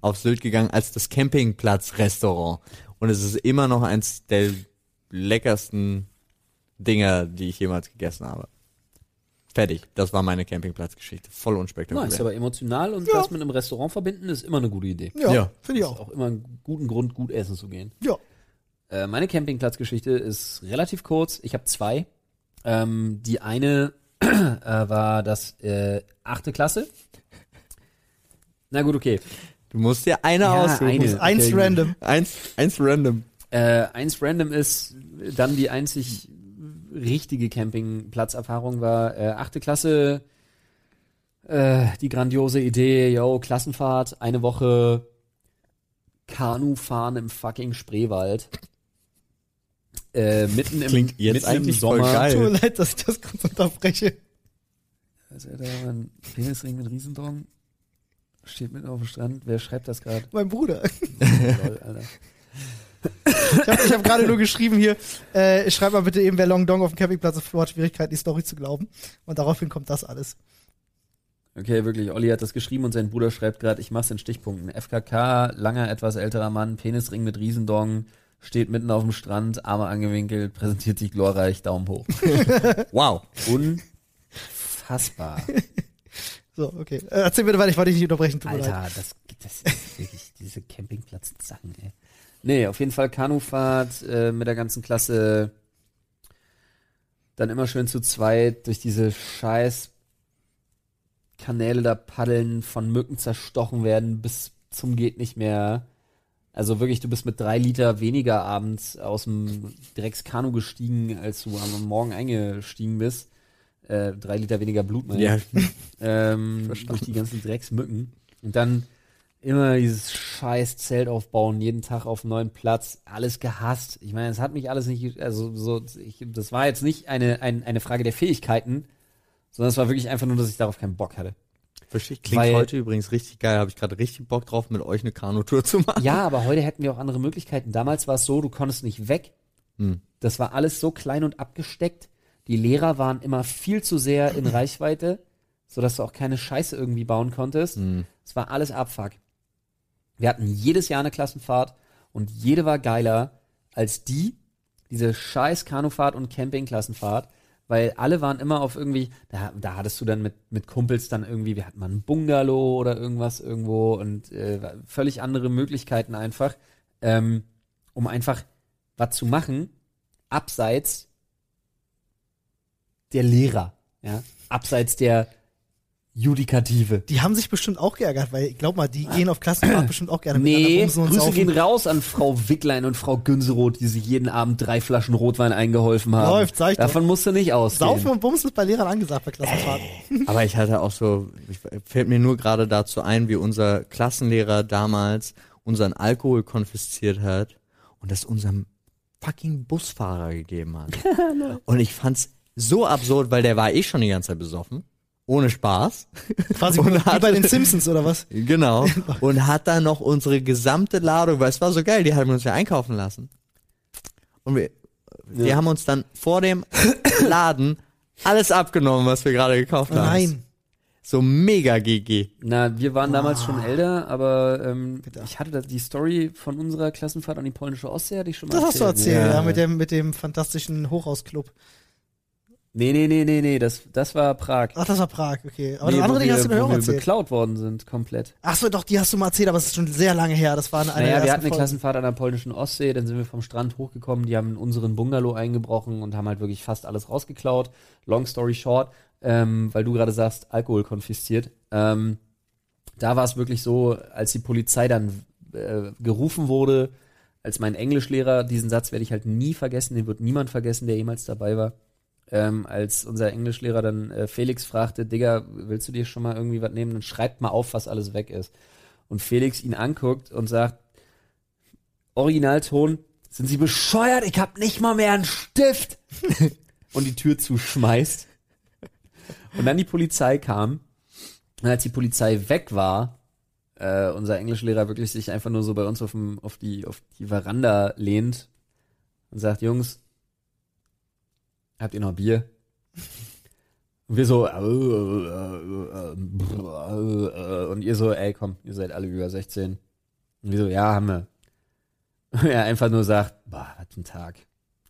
auf Sylt gegangen als das Campingplatz-Restaurant. Und es ist immer noch eins der leckersten Dinger, die ich jemals gegessen habe. Fertig. Das war meine Campingplatzgeschichte. Voll unspektakulär. Nice, aber emotional und Ja. das mit einem Restaurant verbinden ist immer eine gute Idee. Ja, Ja. finde ich Ist auch. auch immer einen guten Grund, gut essen zu gehen. Ja. Äh, meine Campingplatzgeschichte ist relativ kurz. Ich habe zwei. Ähm, die eine war das äh, achte Klasse. Na gut, okay. du musst dir eine Ja, aussuchen. eine. Eins Okay, random. Eins, eins random. Äh, eins random ist dann die einzig richtige Campingplatzerfahrung war äh, achte Klasse. Äh, die grandiose Idee, yo, Klassenfahrt, eine Woche Kanu fahren im fucking Spreewald. Äh, mitten im, Klingt jetzt mitten im eigentlich voll Sommer. geil. Tut mir leid, dass ich das kurz unterbreche. Also, da war ein Penisring mit Riesendong. Steht mitten auf dem Strand. Wer schreibt das gerade? Mein Bruder. Lol, Alter. Ich habe ich hab gerade nur geschrieben hier, äh, schreib mal bitte eben, wer Long Dong auf dem Campingplatz auf hat Schwierigkeiten, die Story zu glauben. Und daraufhin kommt das alles. Okay, wirklich. Olli hat das geschrieben und sein Bruder schreibt gerade, ich mach's in Stichpunkten. FKK, langer, etwas älterer Mann, Penisring mit Riesendong, steht mitten auf dem Strand, Arme angewinkelt, präsentiert sich glorreich, Daumen hoch. [LAUGHS] Wow. Unfassbar. So, okay. Äh, erzähl bitte weiter, ich wollte dich nicht unterbrechen, tut leid. Alter, das, das ist wirklich diese Campingplatz-Sachen, ey. Nee, auf jeden Fall Kanufahrt äh, mit der ganzen Klasse. Dann immer schön zu zweit durch diese scheiß Kanäle da paddeln, von Mücken zerstochen werden bis zum geht nicht mehr. Also wirklich, du bist mit drei Liter weniger abends aus dem Dreckskanu gestiegen, als du am Morgen eingestiegen bist. Äh, drei Liter weniger Blut, meine ich Ja. ähm, durch die ganzen Drecksmücken. Und dann immer dieses scheiß Zelt aufbauen, jeden Tag auf einem neuen Platz, alles gehasst. Ich meine, es hat mich alles nicht, also so, ich, das war jetzt nicht eine, ein, eine Frage der Fähigkeiten, sondern es war wirklich einfach nur, dass ich darauf keinen Bock hatte. Verstehe. Klingt Weil- heute übrigens richtig geil. Habe ich gerade richtig Bock drauf, mit euch eine Kanutour zu machen. Ja, aber heute hätten wir auch andere Möglichkeiten. Damals war es so, du konntest nicht weg. Hm. Das war alles so klein und abgesteckt. Die Lehrer waren immer viel zu sehr in [LAUGHS] Reichweite, sodass du auch keine Scheiße irgendwie bauen konntest. Hm. Es war alles Abfuck. Wir hatten jedes Jahr eine Klassenfahrt und jede war geiler als die, diese scheiß Kanufahrt und Campingklassenfahrt, weil alle waren immer auf irgendwie, da, da hattest du dann mit, mit Kumpels dann irgendwie, wir hatten mal ein Bungalow oder irgendwas irgendwo und äh, völlig andere Möglichkeiten einfach, ähm, um einfach was zu machen, abseits der Lehrer, ja, abseits der Judikative. Die haben sich bestimmt auch geärgert, weil glaub mal, die gehen auf Klassenfahrt bestimmt auch gerne Nee, miteinander und Grüße saufen. gehen raus an Frau Wicklein und Frau Günseroth, die sich jeden Abend drei Flaschen Rotwein eingeholfen haben. Läuft, sag ich doch. Davon musst du nicht ausgehen. Saufen und Bumsen ist bei Lehrern angesagt bei Klassenfahrt. Aber ich hatte auch so, ich, fällt mir nur gerade dazu ein, wie unser Klassenlehrer damals unseren Alkohol konfisziert hat und das unserem fucking Busfahrer gegeben hat. [LAUGHS] und ich fand's so absurd, weil der war eh schon die ganze Zeit besoffen. Ohne Spaß. Quasi Und wie hat- bei den Simpsons oder was? Genau. [LAUGHS] Und hat dann noch unsere gesamte Ladung, weil es war so geil, die haben uns ja einkaufen lassen. Und wir, wir Ja. haben uns dann vor dem Laden alles abgenommen, was wir gerade gekauft haben. nein. So mega GG. Na, wir waren damals schon älter, aber ähm, Bitte. ich hatte das, die Story von unserer Klassenfahrt an die polnische Ostsee, hatte ich schon mal Das hast du erzählt, Ja. ja, mit dem, mit dem fantastischen Hochhausclub. Nee, nee, nee, nee, nee, das, das war Prag. Ach, das war Prag, okay. Aber nee, das andere Ding hast du mir auch erzählt. beklaut worden sind, komplett. Ach so, doch, die hast du mal erzählt, aber es ist schon sehr lange her. Das war eine, Naja, wir hatten eine Folgen. Klassenfahrt an der polnischen Ostsee, dann sind wir vom Strand hochgekommen, die haben in unseren Bungalow eingebrochen und haben halt wirklich fast alles rausgeklaut. Long story short, ähm, weil du gerade sagst, Alkohol konfisziert. Ähm, da war es wirklich so, als die Polizei dann äh, gerufen wurde, als mein Englischlehrer, diesen Satz werde ich halt nie vergessen, den wird niemand vergessen, der jemals dabei war. Ähm, als unser Englischlehrer dann äh, Felix fragte, Digga, willst du dir schon mal irgendwie was nehmen? Dann schreibt mal auf, was alles weg ist. Und Felix ihn anguckt und sagt, Originalton, sind Sie bescheuert? Ich hab nicht mal mehr einen Stift. [LAUGHS] und die Tür zuschmeißt. Und dann die Polizei kam. Und als die Polizei weg war, äh, unser Englischlehrer wirklich sich einfach nur so bei uns auf, dem, auf, die, auf die Veranda lehnt und sagt, Jungs, habt ihr noch Bier? Und wir so, äh, äh, äh, und ihr so, ey, komm, ihr seid alle über 16. Und wir so, ja, haben wir. Und er einfach nur sagt, boah, was ein Tag.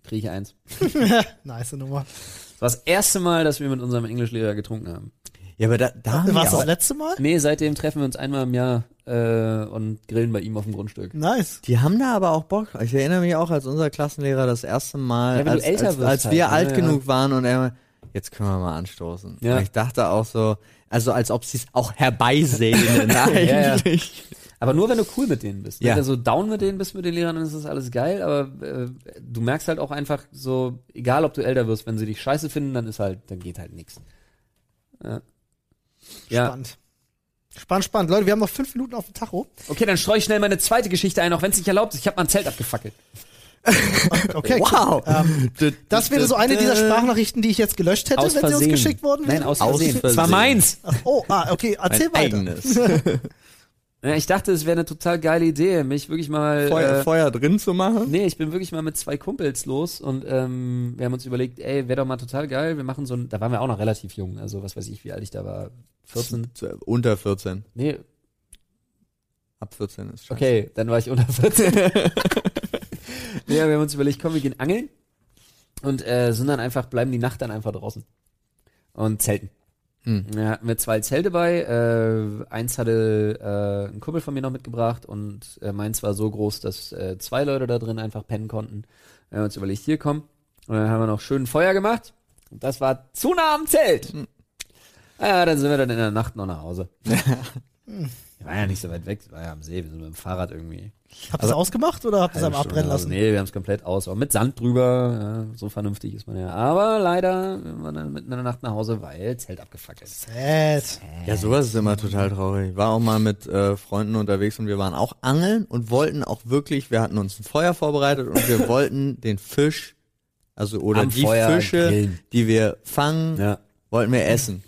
kriege ich eins. [LAUGHS] nice Nummer. Das war das erste Mal, dass wir mit unserem Englischlehrer getrunken haben. Ja, aber da, da haben War wir es das letzte Mal? Nee, seitdem treffen wir uns einmal im Jahr äh, und grillen bei ihm auf dem Grundstück. Nice. die haben da aber auch Bock. Ich erinnere mich auch, als unser Klassenlehrer das erste Mal, Ja, wenn du als, älter als, wirst als halt, wir ne, alt ja. genug waren und er, jetzt können wir mal anstoßen. Ja. Und ich dachte auch so, also als ob sie es auch herbeisehnen [LAUGHS] [LAUGHS] eigentlich. Aber nur wenn du cool mit denen bist. Ja. Wenn du so down mit denen bist, mit den Lehrern, dann ist das alles geil. Aber äh, du merkst halt auch einfach so, egal ob du älter wirst, wenn sie dich scheiße finden, dann ist halt, dann geht halt nix. Ja. Ja. Spannend. Spannend, spannend. Leute, wir haben noch fünf Minuten auf dem Tacho. Okay, dann streue ich schnell meine zweite Geschichte ein, auch wenn es nicht erlaubt ist. Ich habe mal ein Zelt abgefackelt. [LAUGHS] Okay, Wow. Ähm, [LAUGHS] das wäre so eine dieser Sprachnachrichten, die ich jetzt gelöscht hätte, Aus wenn sie uns geschickt worden Nein, wären. aus Aus Versehen. Es war meins. Oh, ah, okay, erzähl Mein weiter. [LAUGHS] Ja, ich dachte, es wäre eine total geile Idee, mich wirklich mal. Feuer, äh, Feuer drin zu machen. Nee, ich bin wirklich mal mit zwei Kumpels los und ähm, wir haben uns überlegt, ey, wäre doch mal total geil, wir machen so ein, da waren wir auch noch relativ jung, also was weiß ich, wie alt ich da war, 14? Unter 14. Nee, Ab 14 ist schon. okay, dann war ich unter 14. [LAUGHS] nee, wir haben uns überlegt, komm, wir gehen angeln und äh, sind dann einfach, bleiben die Nacht dann einfach draußen und zelten. Hm. Ja, hatten wir zwei Zelte bei, äh, eins hatte äh, ein Kumpel von mir noch mitgebracht und äh, meins war so groß, dass äh, zwei Leute da drin einfach pennen konnten. Wir haben uns überlegt, hier komm. Und dann haben wir noch schön Feuer gemacht. Und das war zu nah am Zelt. Ja, dann sind wir dann in der Nacht noch nach Hause. [LAUGHS] [LAUGHS] Wir waren ja nicht so weit weg, war ja am See, wir sind mit dem Fahrrad irgendwie. Habt ihr es ausgemacht oder habt ihr es am abbrennen lassen? Nee, wir haben es komplett aus, auch mit Sand drüber, ja, so vernünftig ist man ja. Aber leider, wir waren dann mitten in der Nacht nach Hause, weil Zelt abgefackelt ist. Sad. Ja, sowas ist immer total traurig. Ich war auch mal mit äh, Freunden unterwegs und wir waren auch angeln und wollten auch wirklich, wir hatten uns ein Feuer vorbereitet und wir [LAUGHS] wollten den Fisch, also oder Am die Feuer Fische, grillen. die wir fangen, Ja. wollten wir essen.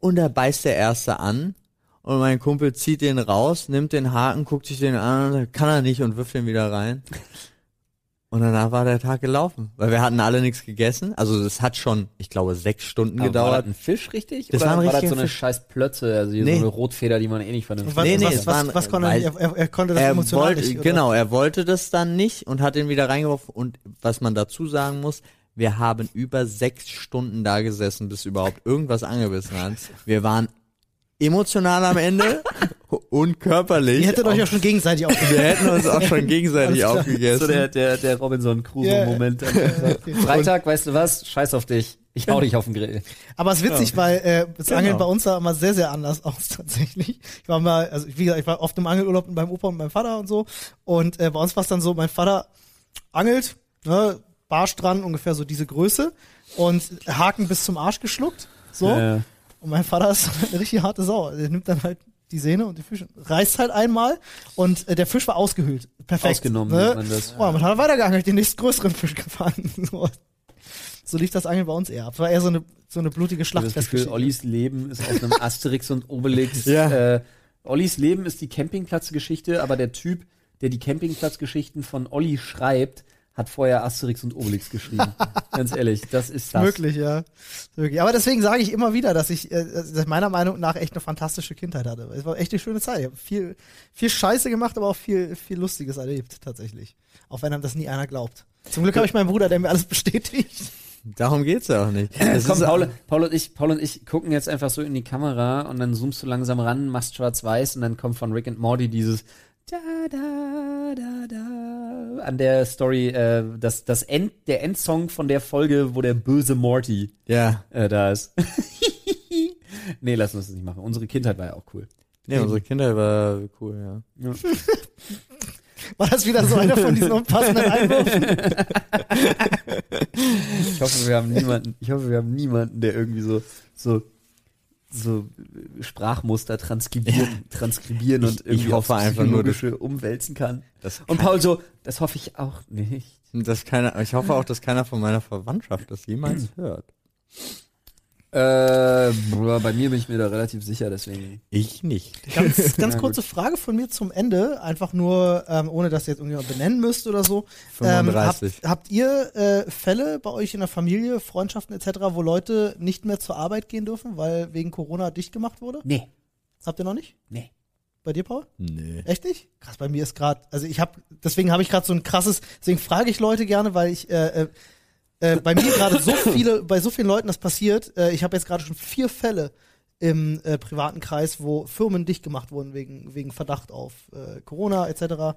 Und da beißt der Erste an und mein Kumpel zieht den raus, nimmt den Haken, guckt sich den an und kann er nicht und wirft den wieder rein. Und danach war der Tag gelaufen, weil wir hatten alle nichts gegessen. Also es hat schon, ich glaube, sechs Stunden Aber War gedauert. das ein Fisch richtig? Das Oder war ein war das so eine Fisch. scheiß Plötze, also hier Nee. so eine Rotfeder, die man eh nicht vernünftig Was, Nee, nee, was, es was, waren- was konnte er, er, er, er konnte das er emotional wollte, nicht. oder? genau, er wollte das dann nicht und hat den wieder reingeworfen. Und was man dazu sagen muss, wir haben über sechs Stunden da gesessen, bis überhaupt irgendwas angebissen hat. Wir waren emotional am Ende [LAUGHS] und körperlich. Ihr hättet euch ja schon gegenseitig wir aufgegeben. hätten uns auch schon [LAUGHS] gegenseitig aufgegessen. So der, der, der Robinson Crusoe-Moment. okay. [LAUGHS] Freitag, weißt du was? Scheiß auf dich. Ich hau dich auf den Grill. Aber es ist witzig, weil äh, das Genau. Angeln bei uns sah immer sehr, sehr anders aus tatsächlich. Ich war mal, also wie gesagt, ich war oft im Angelurlaub mit meinem Opa und meinem Vater und so. Und äh, bei uns war es dann so, mein Vater angelt, ne, Barsch dran, ungefähr so diese Größe und Haken bis zum Arsch geschluckt. So. Äh, Und mein Vater ist [LAUGHS] eine richtig harte Sau. Der nimmt dann halt die Sehne und die Fische, reißt halt einmal und äh, der Fisch war ausgehöhlt. Perfekt. Ausgenommen ne? nennt man das. Oh, man hat er weitergeangelt, den nächsten größeren Fisch gefangen. [LAUGHS] So. so lief das Angeln bei uns eher. ab. Es war eher so eine, so eine blutige ich habe das Gefühl, Schlachtfestgeschichte. Ollis Leben ist aus einem [LAUGHS] Asterix und Obelix. Ja. Äh, Ollis Leben ist die Campingplatzgeschichte, aber der Typ, der die Campingplatzgeschichten von Olli schreibt, hat vorher Asterix und Obelix geschrieben. [LAUGHS] Ganz ehrlich, das ist das. Möglich, ja. Möglich. Aber deswegen sage ich immer wieder, dass ich äh, dass meiner Meinung nach echt eine fantastische Kindheit hatte. Es war echt eine schöne Zeit. Ich habe viel, viel Scheiße gemacht, aber auch viel, viel Lustiges erlebt, tatsächlich. Auch wenn einem das nie einer glaubt. Zum Glück habe ich meinen Bruder, der mir alles bestätigt. Darum geht's ja auch nicht. Es Komm, ist- Paul, Paul und ich, Paul und ich gucken jetzt einfach so in die Kamera und dann zoomst du langsam ran, machst schwarz-weiß und dann kommt von Rick and Morty dieses da, da, da, da, an der Story, äh, das, das End, der Endsong von der Folge, wo der böse Morty ja. äh, da ist. [LAUGHS] nee, lass uns das nicht machen. Unsere Kindheit war ja auch cool. Nee, unsere Kindheit war cool, ja. Ja. [LAUGHS] War das wieder so einer von diesen unpassenden Einwürfen? [LAUGHS] Ich hoffe, wir haben niemanden, ich hoffe, wir haben niemanden, der irgendwie so, so, so Sprachmuster transkribieren, transkribieren und Ich- irgendwie ich hoffe einfach nur, dass- umwälzen kann. Das Und Paul so, das hoffe ich auch nicht. dass keiner, ich hoffe auch, dass keiner von meiner Verwandtschaft das jemals [CLEARS THROAT] hört. Äh, bei mir bin ich mir da relativ sicher, deswegen. Ich nicht. Ganz, [LAUGHS] ganz kurze Frage von mir zum Ende, einfach nur, ähm, ohne dass ihr jetzt irgendjemand benennen müsst oder so. Ähm, 35. habt, habt ihr äh, Fälle bei euch in der Familie, Freundschaften etc., wo Leute nicht mehr zur Arbeit gehen dürfen, weil wegen Corona dicht gemacht wurde? Nee, Habt ihr noch nicht? nee. Bei dir, Paul? Nee. Echt nicht? Krass, bei mir ist gerade, also ich habe, deswegen habe ich gerade so ein krasses, deswegen frage ich Leute gerne, weil ich äh, äh, bei mir gerade so viele, bei so vielen Leuten das passiert. Äh, ich habe jetzt gerade schon vier Fälle im äh, privaten Kreis, wo Firmen dicht gemacht wurden wegen wegen Verdacht auf äh, Corona etc.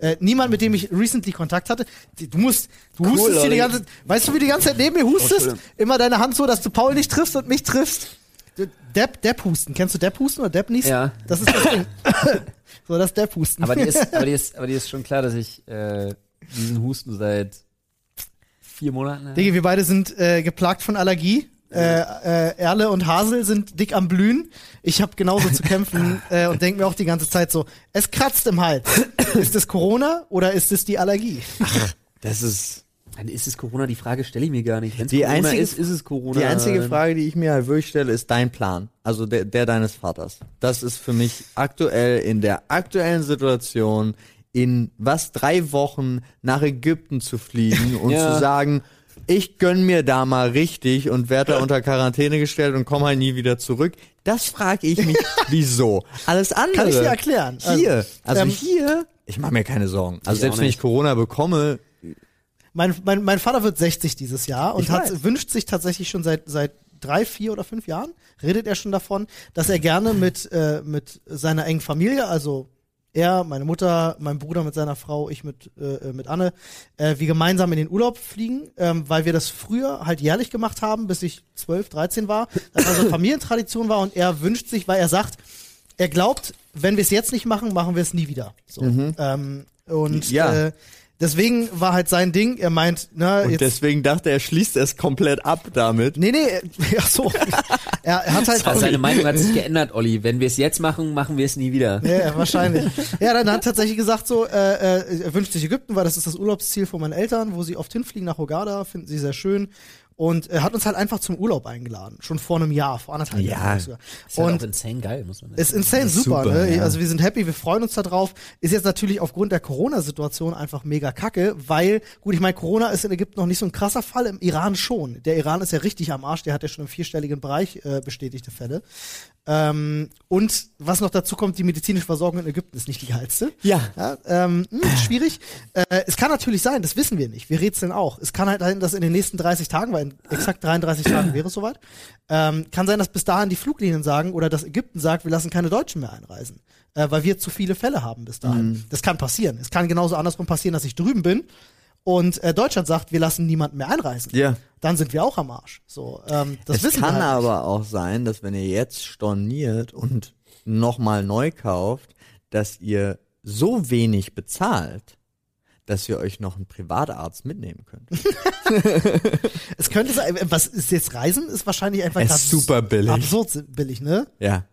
Äh, niemand, mit dem ich recently Kontakt hatte. Die- Du musst, du hustest hier die ganze, weißt du, wie du die ganze Zeit neben mir hustest? Entschuldigung. Immer deine Hand so, dass du Paul nicht triffst und mich triffst. Depp, Depp husten. Kennst du Depp husten oder Depp niesen? Ja. Das ist das Ding. [LAUGHS] so, das Depp husten. Aber dir [LAUGHS] ist, aber dir ist, aber dir ist schon klar, dass ich äh, diesen Husten seit vier Monaten habe. Digga, wir beide sind äh, geplagt von Allergie. Äh, äh, Erle und Hasel sind dick am Blühen. Ich habe genauso zu kämpfen [LAUGHS] äh, und denke mir auch die ganze Zeit so, es kratzt im Hals. ist es Corona oder ist es die Allergie? [LAUGHS] Das ist Dann ist es Corona, die Frage stelle ich mir gar nicht. Wenn es Die Corona einzige- ist, ist es Corona. die einzige Frage, die ich mir halt wirklich stelle, ist dein Plan. Also der, der deines Vaters. Das ist für mich aktuell in der aktuellen Situation in was drei Wochen nach Ägypten zu fliegen und Ja. zu sagen, ich gönn mir da mal richtig und werde da unter Quarantäne gestellt und komme halt nie wieder zurück. Das frage ich mich, [LAUGHS] wieso? Alles andere. Kann ich dir erklären. Hier, also ähm, hier, ich mache mir keine Sorgen. Also selbst wenn ich. Corona bekomme, Mein, mein, mein Vater wird 60 dieses Jahr und hat, wünscht sich tatsächlich schon seit, seit drei, vier oder fünf Jahren, redet er schon davon, dass er gerne mit, äh, mit seiner engen Familie, also er, meine Mutter, mein Bruder mit seiner Frau, ich mit, äh, mit Anne, äh, wir gemeinsam in den Urlaub fliegen, ähm, weil wir das früher halt jährlich gemacht haben, bis ich 12, 13 war, das also [LAUGHS] Familientradition war und er wünscht sich, weil er sagt, er glaubt, wenn wir es jetzt nicht machen, machen wir es nie wieder. So. Ähm, und Ja. äh, deswegen war halt sein Ding, er meint, na, und jetzt deswegen dachte er, er schließt es komplett ab damit. Nee, nee, [LAUGHS] ach so. er, er hat halt. Also seine Meinung hat sich geändert, Olli. Wenn wir es jetzt machen, machen wir es nie wieder. Ja, wahrscheinlich. Ja, dann hat tatsächlich gesagt so, äh, äh, er wünscht sich Ägypten, weil das ist das Urlaubsziel von meinen Eltern, wo sie oft hinfliegen nach Hurghada, finden sie sehr schön. Und er hat uns halt einfach zum Urlaub eingeladen, schon vor einem Jahr, vor anderthalb Ja. Jahren. sogar. Ist halt Und auch insane geil, muss man ist insane ist super, super, ne? ja. Also wir sind happy, wir freuen uns da drauf. Ist jetzt natürlich aufgrund der Corona-Situation einfach mega kacke, weil, gut, ich meine, Corona ist in Ägypten noch nicht so ein krasser Fall, im Iran schon. Der Iran ist ja richtig am Arsch, der hat ja schon im vierstelligen Bereich äh, bestätigte Fälle. Ähm, und was noch dazu kommt, die medizinische Versorgung in Ägypten ist nicht die geilste. Ja. Ja, ähm, mh, schwierig. Äh, es kann natürlich sein, das wissen wir nicht. Wir rätseln auch. Es kann halt sein, dass in den nächsten 30 Tagen, weil in exakt 33 Tagen wäre es soweit, ähm, kann sein, dass bis dahin die Fluglinien sagen oder dass Ägypten sagt, wir lassen keine Deutschen mehr einreisen. Äh, weil wir zu viele Fälle haben bis dahin. Das kann passieren. Es kann genauso andersrum passieren, dass ich drüben bin und äh, Deutschland sagt, wir lassen niemanden mehr einreisen. Ja. Dann sind wir auch am Arsch. So, ähm, das es wissen kann wir halt aber auch sein, dass wenn ihr jetzt storniert und nochmal neu kauft, dass ihr so wenig bezahlt, dass ihr euch noch einen Privatarzt mitnehmen könnt. [LAUGHS] Es könnte sein, äh, was ist jetzt Reisen? Ist wahrscheinlich einfach Es ist super billig. absurd billig, ne? Ja.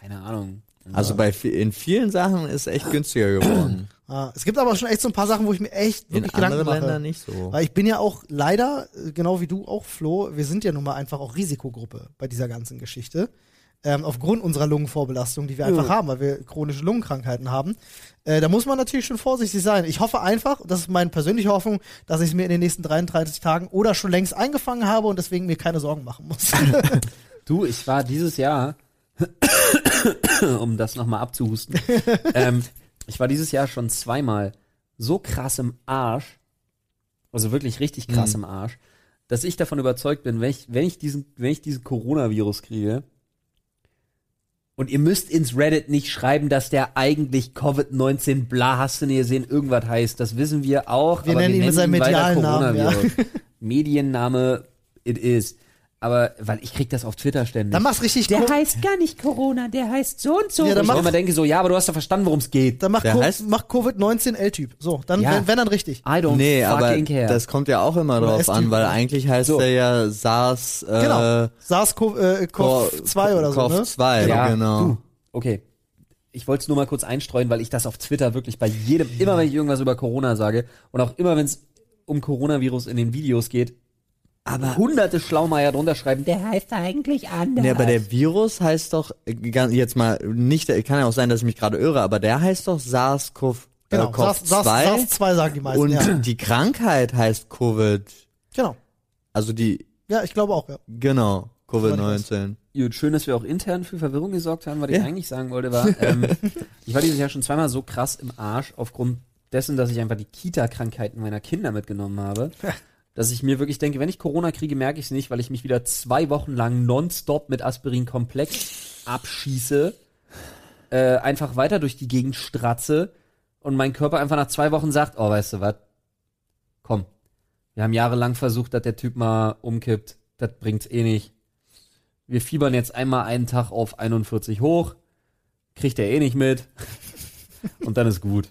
Keine Ahnung. Also bei in vielen Sachen ist echt günstiger geworden. Ah, es gibt aber schon echt so ein paar Sachen, wo ich mir echt In wirklich Gedanken anderen mache. Ländern nicht so. Weil ich bin ja auch leider, äh, genau wie du auch, Flo, wir sind ja nun mal einfach auch Risikogruppe bei dieser ganzen Geschichte. Ähm, aufgrund unserer Lungenvorbelastung, die wir einfach haben, weil wir chronische Lungenkrankheiten haben. Äh, da muss man natürlich schon vorsichtig sein. Ich hoffe einfach, das ist meine persönliche Hoffnung, dass ich es mir in den nächsten 33 Tagen oder schon längst eingefangen habe und deswegen mir keine Sorgen machen muss. [LAUGHS] Du, ich war dieses Jahr, [COUGHS] um das nochmal abzuhusten, ähm, ich war dieses Jahr schon zweimal so krass im Arsch, also wirklich richtig krass Mhm. im Arsch, dass ich davon überzeugt bin, wenn ich, wenn ich diesen, wenn ich diesen Coronavirus kriege, und ihr müsst ins Reddit nicht schreiben, dass der eigentlich Covid-19 bla hast du nie gesehen, irgendwas heißt. Das wissen wir auch. Wir aber nennen ihn mit seinem medialen Namen, ja. [LAUGHS] Medienname, it is. Aber, weil ich krieg das auf Twitter ständig. Dann mach's richtig Der ko- heißt gar nicht Corona, der heißt so und so. Ja, dann ich mach- immer denke so, ja, aber du hast doch verstanden, worum es geht. Dann mach, Co mach Covid-19 L-Typ. So, dann, Ja. wenn, wenn dann richtig. I don't Nee, aber care. das kommt ja auch immer drauf an, weil eigentlich heißt So. der ja SARS äh, Genau. SARS-CoV-2 oder so, ne? CoV-2, ja, genau. Du, okay. Ich wollte es nur mal kurz einstreuen, weil ich das auf Twitter wirklich bei jedem, immer wenn ich irgendwas über Corona sage und auch immer wenn es um Coronavirus in den Videos geht, Aber hunderte Schlaumeier drunter schreiben, der heißt eigentlich anders. Nee, aber der Virus heißt doch, jetzt mal nicht, kann ja auch sein, dass ich mich gerade irre, aber der heißt doch SARS-CoV Genau, äh, SARS, SARS, CoV-2 SARS-2 sagen die meisten, und ja. die Krankheit heißt Covid, Genau. also die, Ja, ich glaube auch, ja. genau, Soweit Covid-19. Gut, schön, dass wir auch intern für Verwirrung gesorgt haben. Was ich Ja. eigentlich sagen wollte war, [LAUGHS] ähm, ich war dieses Jahr schon zweimal so krass im Arsch aufgrund dessen, dass ich einfach die Kita-Krankheiten meiner Kinder mitgenommen habe, dass ich mir wirklich denke, wenn ich Corona kriege, merke ich es nicht, weil ich mich wieder zwei Wochen lang nonstop mit Aspirin komplex abschieße, äh, einfach weiter durch die Gegend stratze und mein Körper einfach nach zwei Wochen sagt, oh, weißt du was, komm, wir haben jahrelang versucht, dass der Typ mal umkippt, das bringt's eh nicht. Wir fiebern jetzt einmal einen Tag auf 41 hoch, kriegt er eh nicht mit [LAUGHS] und dann ist gut.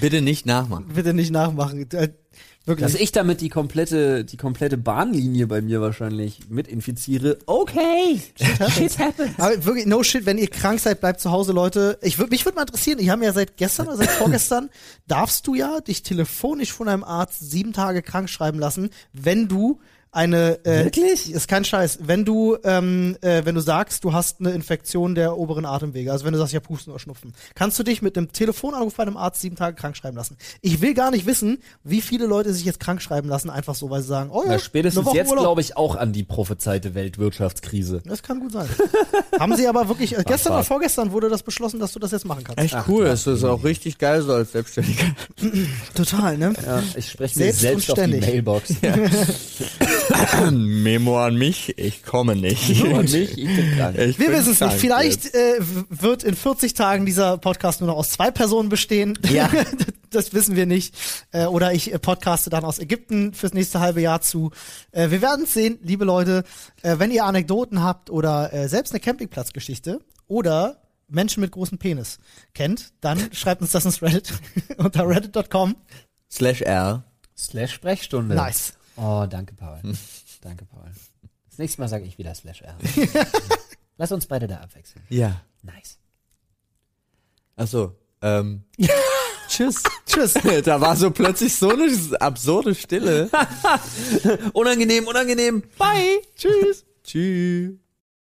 Bitte nicht nachmachen. Bitte nicht nachmachen. Wirklich. Dass ich damit die komplette, die komplette Bahnlinie bei mir wahrscheinlich mit infiziere. Okay, shit happens. Aber wirklich, no shit, wenn ihr krank seid, bleibt zu Hause, Leute. Ich würd, mich würde mal interessieren, ich habe ja seit gestern oder seit vorgestern, [LAUGHS] darfst du ja dich telefonisch von einem Arzt sieben Tage krank schreiben lassen, wenn du eine äh, Wirklich? ist kein Scheiß. Wenn du ähm, äh, wenn du sagst, du hast eine Infektion der oberen Atemwege, also wenn du sagst, ja Pusten oder Schnupfen, kannst du dich mit einem Telefonanruf bei einem Arzt sieben Tage krank schreiben lassen. Ich will gar nicht wissen, wie viele Leute sich jetzt krank schreiben lassen, einfach so, weil sie sagen, oh ja, Na, spätestens jetzt glaube ich auch an die prophezeite Weltwirtschaftskrise. Das kann gut sein. [LAUGHS] Haben sie aber wirklich, äh, gestern oder vorgestern wurde das beschlossen, dass du das jetzt machen kannst. Echt cool, das ist auch richtig geil so als Selbstständiger. [LAUGHS] Total, ne? Ja, ich spreche mir Selbst selbst, auf die. Mailbox. [LAUGHS] [COUGHS] Memo an mich, ich komme nicht. Und nicht, ich bin krank. Ich Wir wissen es nicht. Vielleicht äh, wird in 40 Tagen dieser Podcast nur noch aus zwei Personen bestehen. Ja. [LAUGHS] das wissen wir nicht. Äh, oder ich äh, podcaste dann aus Ägypten fürs nächste halbe Jahr zu. Äh, wir werden es sehen, liebe Leute. Äh, wenn ihr Anekdoten habt oder äh, selbst eine Campingplatzgeschichte oder Menschen mit großem Penis kennt, dann [LAUGHS] schreibt uns das ins Reddit [LAUGHS] unter reddit.com. Slash R. Slash Sprechstunde. Nice. Oh, danke, Paul. [LAUGHS] danke, Paul. Das nächste Mal sage ich wieder Slash R. [LAUGHS] Lass uns beide da abwechseln. Ja. Nice. Achso, ähm. [LAUGHS] Tschüss. Tschüss. da war so plötzlich so eine absurde Stille. Unangenehm, unangenehm. Bye. Tschüss. Tschüss.